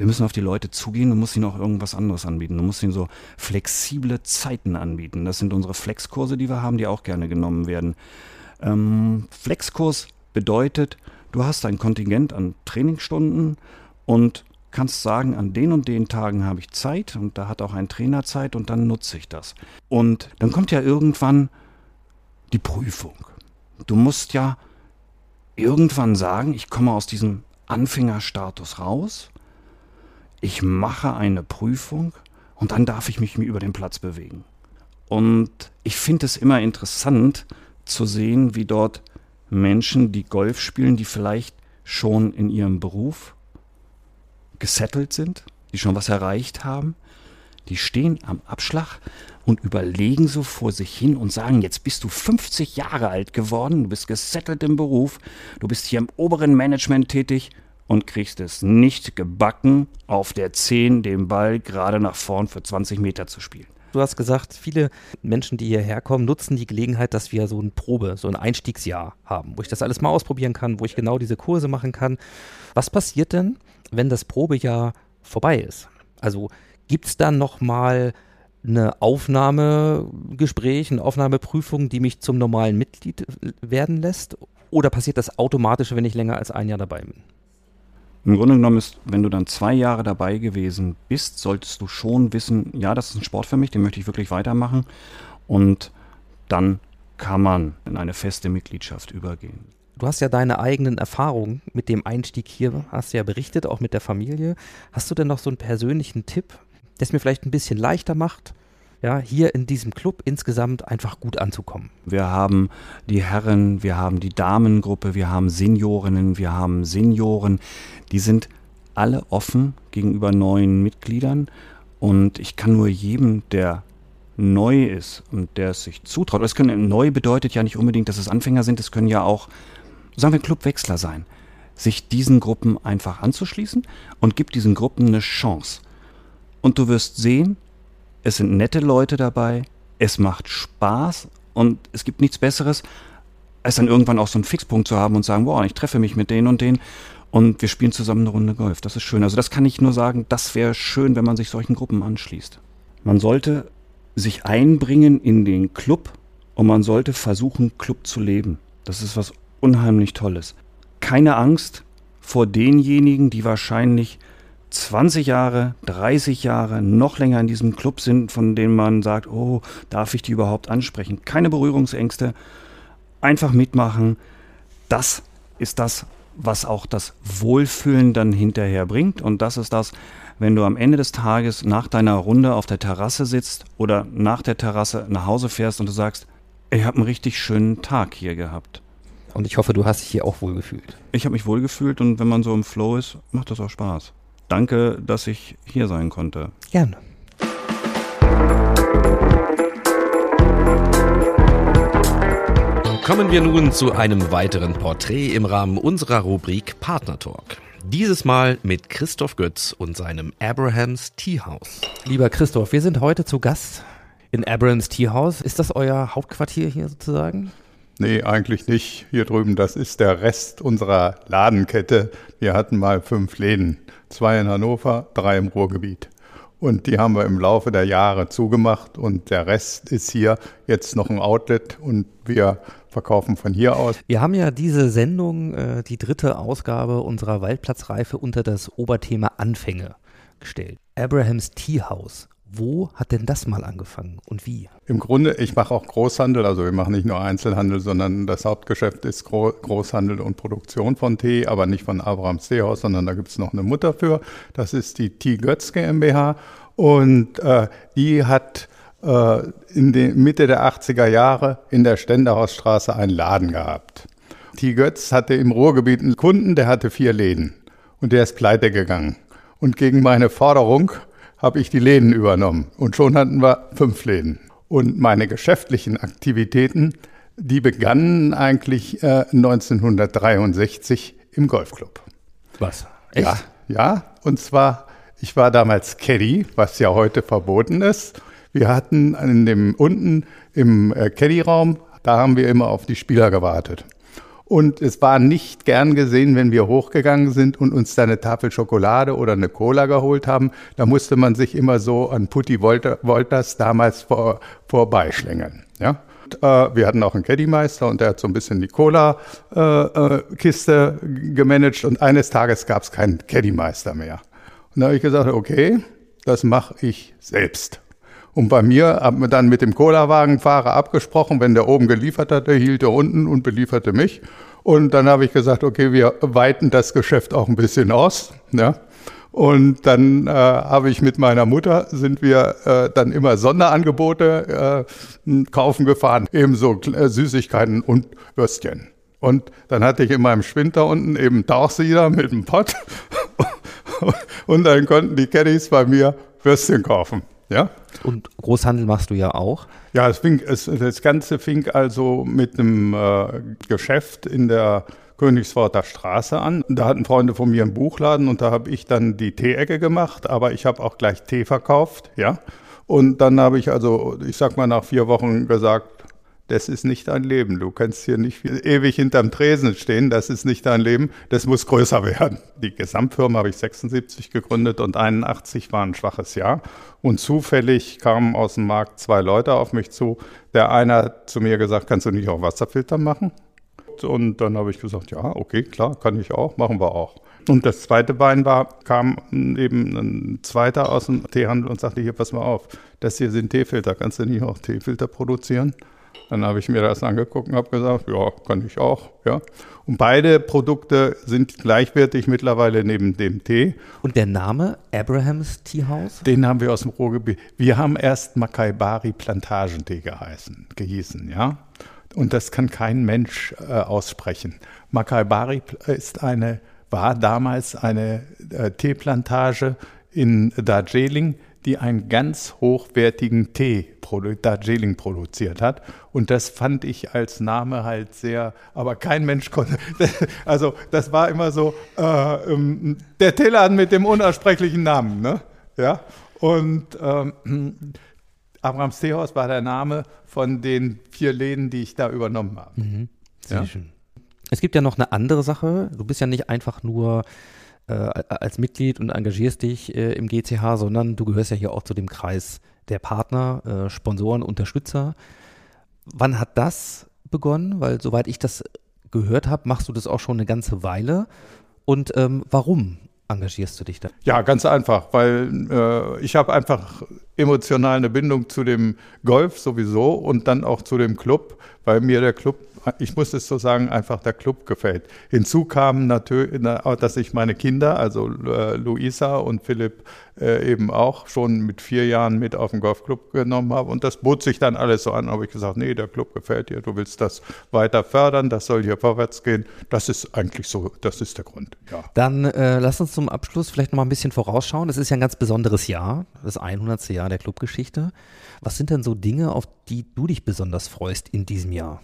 wir müssen auf die Leute zugehen, du musst ihnen auch irgendwas anderes anbieten. Du musst ihnen so flexible Zeiten anbieten. Das sind unsere Flexkurse, die wir haben, die auch gerne genommen werden. Ähm, Flexkurs bedeutet, du hast ein Kontingent an Trainingsstunden und kannst sagen, an den und den Tagen habe ich Zeit und da hat auch ein Trainer Zeit und dann nutze ich das. Und dann kommt ja irgendwann die Prüfung. Du musst ja irgendwann sagen, ich komme aus diesem Anfängerstatus raus ich mache eine Prüfung und dann darf ich mich über den Platz bewegen. Und ich finde es immer interessant zu sehen, wie dort Menschen, die Golf spielen, die vielleicht schon in ihrem Beruf gesettelt sind, die schon was erreicht haben, die stehen am Abschlag und überlegen so vor sich hin und sagen, jetzt bist du 50 Jahre alt geworden, du bist gesettelt im Beruf, du bist hier im oberen Management tätig und kriegst es nicht gebacken, auf der 10 den Ball gerade nach vorn für 20 Meter zu spielen. Du hast gesagt, viele Menschen, die hierher kommen, nutzen die Gelegenheit, dass wir so ein Probe, so ein Einstiegsjahr haben, wo ich das alles mal ausprobieren kann, wo ich genau diese Kurse machen kann. Was passiert denn, wenn das Probejahr vorbei ist? Also gibt es dann nochmal eine Aufnahmegespräch, eine Aufnahmeprüfung, die mich zum normalen Mitglied werden lässt? Oder passiert das automatisch, wenn ich länger als ein Jahr dabei bin? Im Grunde genommen ist, wenn du dann zwei Jahre dabei gewesen bist, solltest du schon wissen, ja, das ist ein Sport für mich, den möchte ich wirklich weitermachen. Und dann kann man in eine feste Mitgliedschaft übergehen. Du hast ja deine eigenen Erfahrungen mit dem Einstieg hier, hast ja berichtet, auch mit der Familie. Hast du denn noch so einen persönlichen Tipp, der es mir vielleicht ein bisschen leichter macht, ja, hier in diesem Club insgesamt einfach gut anzukommen. Wir haben die Herren, wir haben die Damengruppe, wir haben Seniorinnen, wir haben Senioren, die sind alle offen gegenüber neuen Mitgliedern und ich kann nur jedem, der neu ist und der es sich zutraut, es können, neu bedeutet ja nicht unbedingt, dass es Anfänger sind, es können ja auch, sagen wir, Clubwechsler sein, sich diesen Gruppen einfach anzuschließen und gibt diesen Gruppen eine Chance. Und du wirst sehen, es sind nette Leute dabei, es macht Spaß und es gibt nichts Besseres, als dann irgendwann auch so einen Fixpunkt zu haben und sagen, boah, ich treffe mich mit denen und denen und wir spielen zusammen eine Runde Golf. Das ist schön. Also das kann ich nur sagen, das wäre schön, wenn man sich solchen Gruppen anschließt. Man sollte sich einbringen in den Club und man sollte versuchen, Club zu leben. Das ist was unheimlich Tolles. Keine Angst vor denjenigen, die wahrscheinlich 20 Jahre, 30 Jahre, noch länger in diesem Club sind, von denen man sagt, oh, darf ich die überhaupt ansprechen? Keine Berührungsängste, einfach mitmachen. Das ist das, was auch das Wohlfühlen dann hinterher bringt. Und das ist das, wenn du am Ende des Tages nach deiner Runde auf der Terrasse sitzt oder nach der Terrasse nach Hause fährst und du sagst, ich habe einen richtig schönen Tag hier gehabt. Und ich hoffe, du hast dich hier auch wohlgefühlt. Ich habe mich wohlgefühlt und wenn man so im Flow ist, macht das auch Spaß. Danke, dass ich hier sein konnte. Gerne. Kommen wir nun zu einem weiteren Porträt im Rahmen unserer Rubrik Partner Talk. Dieses Mal mit Christoph Götz und seinem Abrahams Tea House. Lieber Christoph, wir sind heute zu Gast in Abrahams Tea House. Ist das euer Hauptquartier hier sozusagen? Nee, eigentlich nicht. Hier drüben, das ist der Rest unserer Ladenkette. Wir hatten mal fünf Läden zwei in Hannover, drei im Ruhrgebiet. Und die haben wir im Laufe der Jahre zugemacht und der Rest ist hier jetzt noch ein Outlet und wir verkaufen von hier aus. Wir haben ja diese Sendung, äh, die dritte Ausgabe unserer Waldplatzreife unter das Oberthema Anfänge gestellt. Abrahams Tea House. Wo hat denn das mal angefangen und wie? Im Grunde, ich mache auch Großhandel, also wir machen nicht nur Einzelhandel, sondern das Hauptgeschäft ist Großhandel und Produktion von Tee, aber nicht von Abrahams Teehaus, sondern da gibt es noch eine Mutter für. Das ist die Tee Götz GmbH und äh, die hat äh, in der Mitte der 80er Jahre in der Ständerhausstraße einen Laden gehabt. Tee Götz hatte im Ruhrgebiet einen Kunden, der hatte vier Läden und der ist pleite gegangen. Und gegen meine Forderung habe ich die Läden übernommen. Und schon hatten wir fünf Läden. Und meine geschäftlichen Aktivitäten, die begannen eigentlich äh, 1963 im Golfclub. Was? Echt? Ja, ja. Und zwar, ich war damals Caddy, was ja heute verboten ist. Wir hatten in dem, unten im äh, Caddy-Raum, da haben wir immer auf die Spieler gewartet. Und es war nicht gern gesehen, wenn wir hochgegangen sind und uns da eine Tafel Schokolade oder eine Cola geholt haben. Da musste man sich immer so an Putti Wolters damals vor, vorbeischlängeln. Ja? Und, äh, wir hatten auch einen Caddymeister und der hat so ein bisschen die Cola-Kiste äh, äh, gemanagt und eines Tages gab es keinen Caddymeister mehr. Und da habe ich gesagt, okay, das mache ich selbst. Und bei mir haben wir dann mit dem Cola-Wagenfahrer abgesprochen, wenn der oben geliefert hatte, hielt er unten und belieferte mich. Und dann habe ich gesagt, okay, wir weiten das Geschäft auch ein bisschen aus. Ja. Und dann äh, habe ich mit meiner Mutter, sind wir äh, dann immer Sonderangebote äh, kaufen gefahren, ebenso äh, Süßigkeiten und Würstchen. Und dann hatte ich in meinem Spind da unten eben Tauchsieder mit einem Pott. [LAUGHS] und dann konnten die Caddies bei mir Würstchen kaufen. Ja? Und Großhandel machst du ja auch. Ja, es fing, es, das Ganze fing also mit einem äh, Geschäft in der Königsworter Straße an. Da hatten Freunde von mir einen Buchladen und da habe ich dann die Teeecke gemacht, aber ich habe auch gleich Tee verkauft, ja. Und dann habe ich also, ich sag mal, nach vier Wochen gesagt, das ist nicht dein Leben. Du kannst hier nicht ewig hinterm Tresen stehen, das ist nicht dein Leben, das muss größer werden. Die Gesamtfirma habe ich 76 gegründet und 81 war ein schwaches Jahr. Und zufällig kamen aus dem Markt zwei Leute auf mich zu. Der eine hat zu mir gesagt, kannst du nicht auch Wasserfilter machen? Und dann habe ich gesagt, ja, okay, klar, kann ich auch, machen wir auch. Und das zweite Bein war, kam eben ein zweiter aus dem Teehandel und sagte, hier, pass mal auf, das hier sind Teefilter, kannst du nicht auch Teefilter produzieren? Dann habe ich mir das angeguckt und habe gesagt, ja, kann ich auch. Ja. Und beide Produkte sind gleichwertig mittlerweile neben dem Tee. Und der Name Abrahams Teehouse? Den haben wir aus dem Ruhrgebiet. Wir haben erst Makaibari Plantagentee geheißen, gehießen, ja. Und das kann kein Mensch äh, aussprechen. Makaibari ist eine, war damals eine äh, Teeplantage in Darjeeling, die einen ganz hochwertigen Tee, Darjeeling, produziert hat. Und das fand ich als Name halt sehr, aber kein Mensch konnte. [LAUGHS] Also das war immer so äh, ähm, der Teeladen mit dem unaussprechlichen Namen. Ne? Ja? Und ähm, [CLEARS THROAT] Abrahams Teehaus war der Name von den vier Läden, die ich da übernommen habe. Mhm. Sehr ja? schön. Es gibt ja noch eine andere Sache. Du bist ja nicht einfach nur äh, als Mitglied und engagierst dich äh, im GCH, sondern du gehörst ja hier auch zu dem Kreis der Partner, äh, Sponsoren, Unterstützer. Wann hat das begonnen? Weil soweit ich das gehört habe, machst du das auch schon eine ganze Weile. Und ähm, warum engagierst du dich da? Ja, ganz einfach, weil äh, ich habe einfach emotional eine Bindung zu dem Golf sowieso und dann auch zu dem Club, weil mir der Club ich muss es so sagen, einfach der Club gefällt. Hinzu kam natürlich, dass ich meine Kinder, also äh, Luisa und Philipp, äh, eben auch schon mit vier Jahren mit auf den Golfclub genommen habe. Und das bot sich dann alles so an. Da habe ich gesagt, nee, der Club gefällt dir, du willst das weiter fördern, das soll hier vorwärts gehen. Das ist eigentlich so, das ist der Grund. Ja. Dann äh, lass uns zum Abschluss vielleicht noch mal ein bisschen vorausschauen. Es ist ja ein ganz besonderes Jahr, das 100. Jahr der Clubgeschichte. Was sind denn so Dinge, auf die du dich besonders freust in diesem Jahr?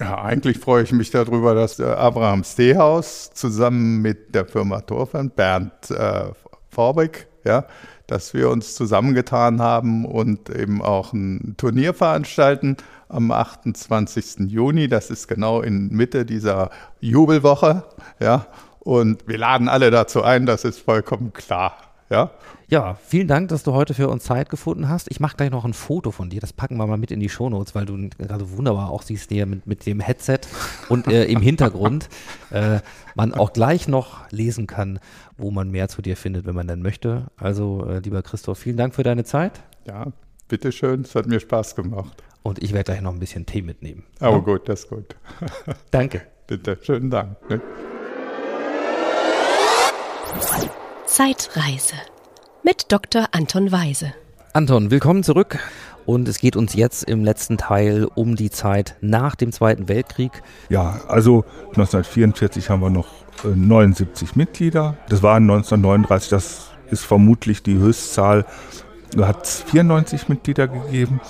Ja, eigentlich freue ich mich darüber, dass äh, Abraham Stehaus zusammen mit der Firma Torfan, Bernd äh, Vorbeck, ja, dass wir uns zusammengetan haben und eben auch ein Turnier veranstalten am 28. Juni. Das ist genau in Mitte dieser Jubelwoche, ja. Und wir laden alle dazu ein, das ist vollkommen klar. Ja? Ja, vielen Dank, dass du heute für uns Zeit gefunden hast. Ich mache gleich noch ein Foto von dir. Das packen wir mal mit in die Shownotes, weil du gerade wunderbar auch siehst hier mit, mit dem Headset und äh, im Hintergrund [LAUGHS] äh, man auch gleich noch lesen kann, wo man mehr zu dir findet, wenn man dann möchte. Also, äh, lieber Christoph, vielen Dank für deine Zeit. Ja, bitteschön. Es hat mir Spaß gemacht. Und ich werde gleich noch ein bisschen Tee mitnehmen. Oh, ja? gut, das ist gut. [LAUGHS] Danke. Bitte, schönen Dank. Ne? Zeitreise mit Dr. Anton Weise. Anton, willkommen zurück. Und es geht uns jetzt im letzten Teil um die Zeit nach dem Zweiten Weltkrieg. Ja, also 1944 haben wir noch 79 Mitglieder. Das war 1939, das ist vermutlich die Höchstzahl. Da hat es 94 Mitglieder gegeben.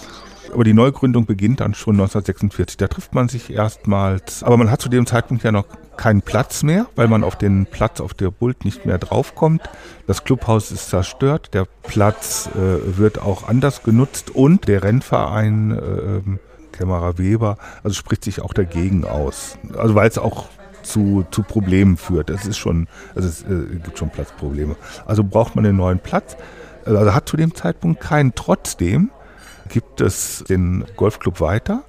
Aber die Neugründung beginnt dann schon 1946. Da trifft man sich erstmals. Aber man hat zu dem Zeitpunkt ja noch keinen Platz mehr, weil man auf den Platz auf der Bult nicht mehr draufkommt. Das Clubhaus ist zerstört. Der Platz äh, wird auch anders genutzt und der Rennverein äh, Kämmerer Weber, also spricht sich auch dagegen aus. Also weil es auch zu, zu Problemen führt. Es ist schon, also es äh, gibt schon Platzprobleme. Also braucht man einen neuen Platz. Also hat zu dem Zeitpunkt keinen. Trotzdem gibt es den Golfclub weiter.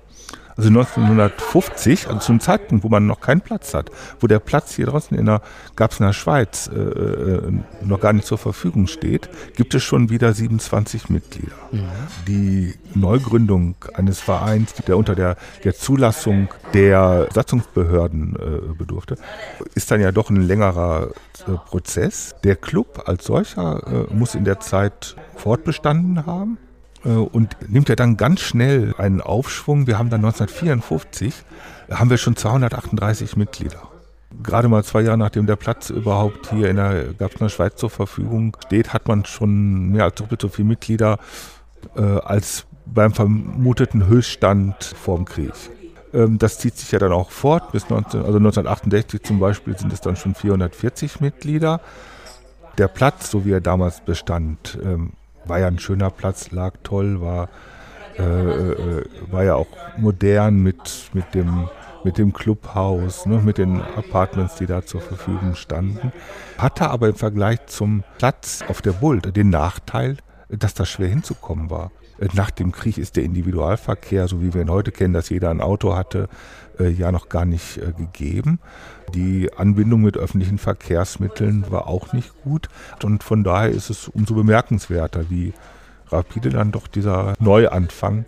Also 1950, also zum Zeitpunkt, wo man noch keinen Platz hat, wo der Platz hier draußen in der, gab es in der Schweiz, äh, äh, noch gar nicht zur Verfügung steht, gibt es schon wieder 27 Mitglieder. Mhm. Die Neugründung eines Vereins, der unter der, der Zulassung der Satzungsbehörden äh, bedurfte, ist dann ja doch ein längerer äh, Prozess. Der Club als solcher äh, muss in der Zeit fortbestanden haben. Äh, und nimmt ja dann ganz schnell einen Aufschwung. Wir haben dann 1954, haben wir schon 238 Mitglieder. Gerade mal zwei Jahre nachdem der Platz überhaupt hier in der, der Schweiz zur Verfügung steht, hat man schon mehr als doppelt so viele Mitglieder äh, als beim vermuteten Höchststand vorm Krieg. Ähm, das zieht sich ja dann auch fort. Bis 19, also 1968 zum Beispiel sind es dann schon 440 Mitglieder. Der Platz, so wie er damals bestand, ähm, war ja ein schöner Platz, lag toll, war, äh, äh, war ja auch modern mit, mit, dem, mit dem Clubhaus, ne, mit den Apartments, die da zur Verfügung standen. Hatte aber im Vergleich zum Platz auf der Bult den Nachteil, dass da schwer hinzukommen war. Nach dem Krieg ist der Individualverkehr, so wie wir ihn heute kennen, dass jeder ein Auto hatte, äh, ja noch gar nicht äh, gegeben. Die Anbindung mit öffentlichen Verkehrsmitteln war auch nicht gut. Und von daher ist es umso bemerkenswerter, wie rapide dann doch dieser Neuanfang,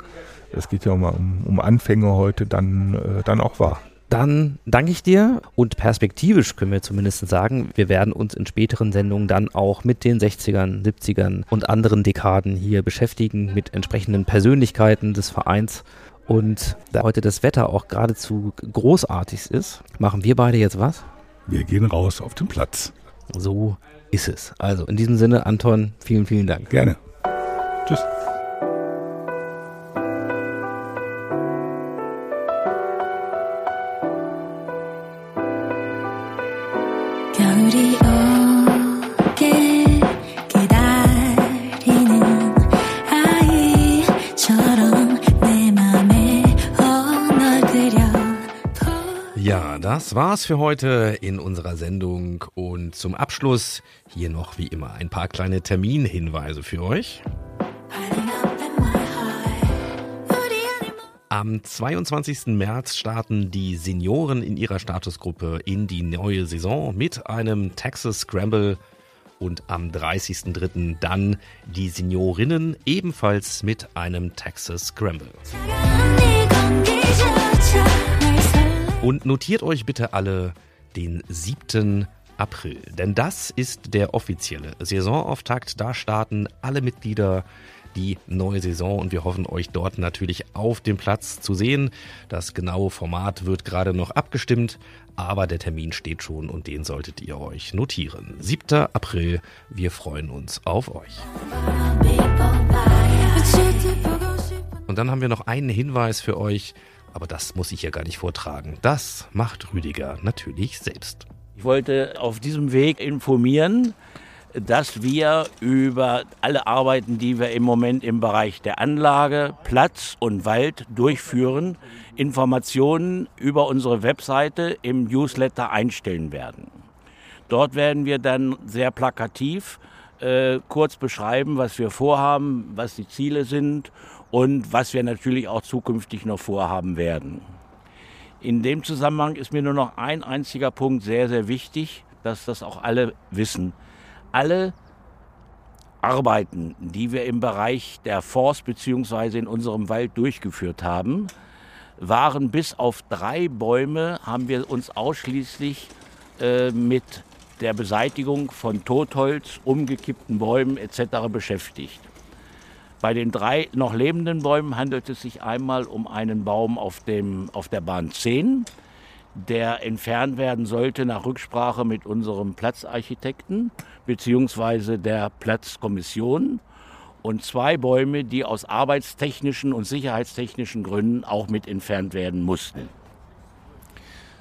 es geht ja um, um Anfänge heute, dann, äh, dann auch war. Dann danke ich dir und perspektivisch können wir zumindest sagen, wir werden uns in späteren Sendungen dann auch mit den 60ern, 70ern und anderen Dekaden hier beschäftigen, mit entsprechenden Persönlichkeiten des Vereins. Und da heute das Wetter auch geradezu großartig ist, machen wir beide jetzt was? Wir gehen raus auf den Platz. So ist es. Also in diesem Sinne, Anton, vielen, vielen Dank. Gerne. Tschüss. Das war's für heute in unserer Sendung und zum Abschluss hier noch wie immer ein paar kleine Terminhinweise für euch. Am 22. März starten die Senioren in ihrer Statusgruppe in die neue Saison mit einem Texas Scramble und am 30.03. dann die Seniorinnen ebenfalls mit einem Texas Scramble. Und notiert euch bitte alle den 7. April, denn das ist der offizielle Saisonauftakt. Da starten alle Mitglieder die neue Saison und wir hoffen euch dort natürlich auf dem Platz zu sehen. Das genaue Format wird gerade noch abgestimmt, aber der Termin steht schon und den solltet ihr euch notieren. 7. April, wir freuen uns auf euch. Und dann haben wir noch einen Hinweis für euch. Aber das muss ich ja gar nicht vortragen. Das macht Rüdiger natürlich selbst. Ich wollte auf diesem Weg informieren, dass wir über alle Arbeiten, die wir im Moment im Bereich der Anlage, Platz und Wald durchführen, Informationen über unsere Webseite im Newsletter einstellen werden. Dort werden wir dann sehr plakativ äh, kurz beschreiben, was wir vorhaben, was die Ziele sind und was wir natürlich auch zukünftig noch vorhaben werden. In dem Zusammenhang ist mir nur noch ein einziger Punkt sehr, sehr wichtig, dass das auch alle wissen. Alle Arbeiten, die wir im Bereich der Forst bzw. in unserem Wald durchgeführt haben, waren bis auf drei Bäume, haben wir uns ausschließlich äh, mit der Beseitigung von Totholz, umgekippten Bäumen etc. beschäftigt. Bei den drei noch lebenden Bäumen handelt es sich einmal um einen Baum auf, dem, auf der Bahn 10, der entfernt werden sollte nach Rücksprache mit unserem Platzarchitekten bzw. der Platzkommission und zwei Bäume, die aus arbeitstechnischen und sicherheitstechnischen Gründen auch mit entfernt werden mussten.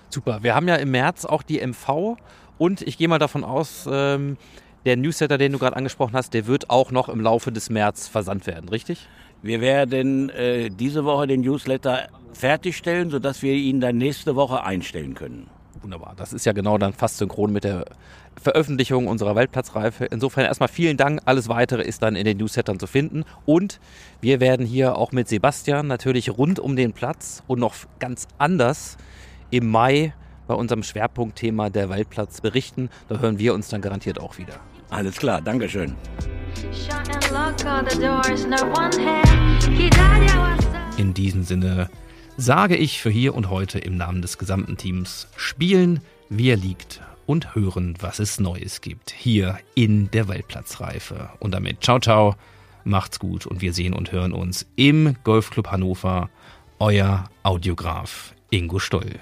Super. Wir haben ja im März auch die MV und ich gehe mal davon aus, ähm, der Newsletter, den du gerade angesprochen hast, der wird auch noch im Laufe des März versandt werden, richtig? Wir werden äh, diese Woche den Newsletter fertigstellen, sodass wir ihn dann nächste Woche einstellen können. Wunderbar. Das ist ja genau dann fast synchron mit der Veröffentlichung unserer Weltplatzreife. Insofern erstmal vielen Dank. Alles weitere ist dann in den Newslettern zu finden. Und wir werden hier auch mit Sebastian natürlich rund um den Platz und noch ganz anders im Mai bei unserem Schwerpunktthema der Waldplatz berichten. Da hören wir uns dann garantiert auch wieder. Alles klar, Dankeschön. In diesem Sinne sage ich für hier und heute im Namen des gesamten Teams spielen, wie er liegt und hören, was es Neues gibt. Hier in der Waldplatzreife. Und damit ciao, ciao, macht's gut und wir sehen und hören uns im Golfclub Hannover. Euer Audiograf Ingo Stoll.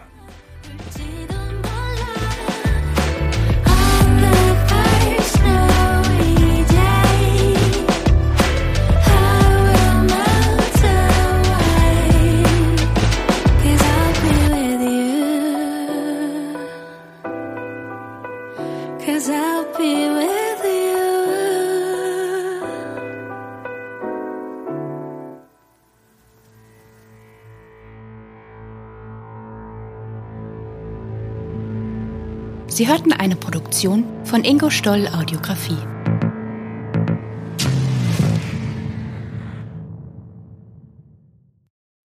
Sie hörten eine Produktion von Ingo Stoll Audiografie.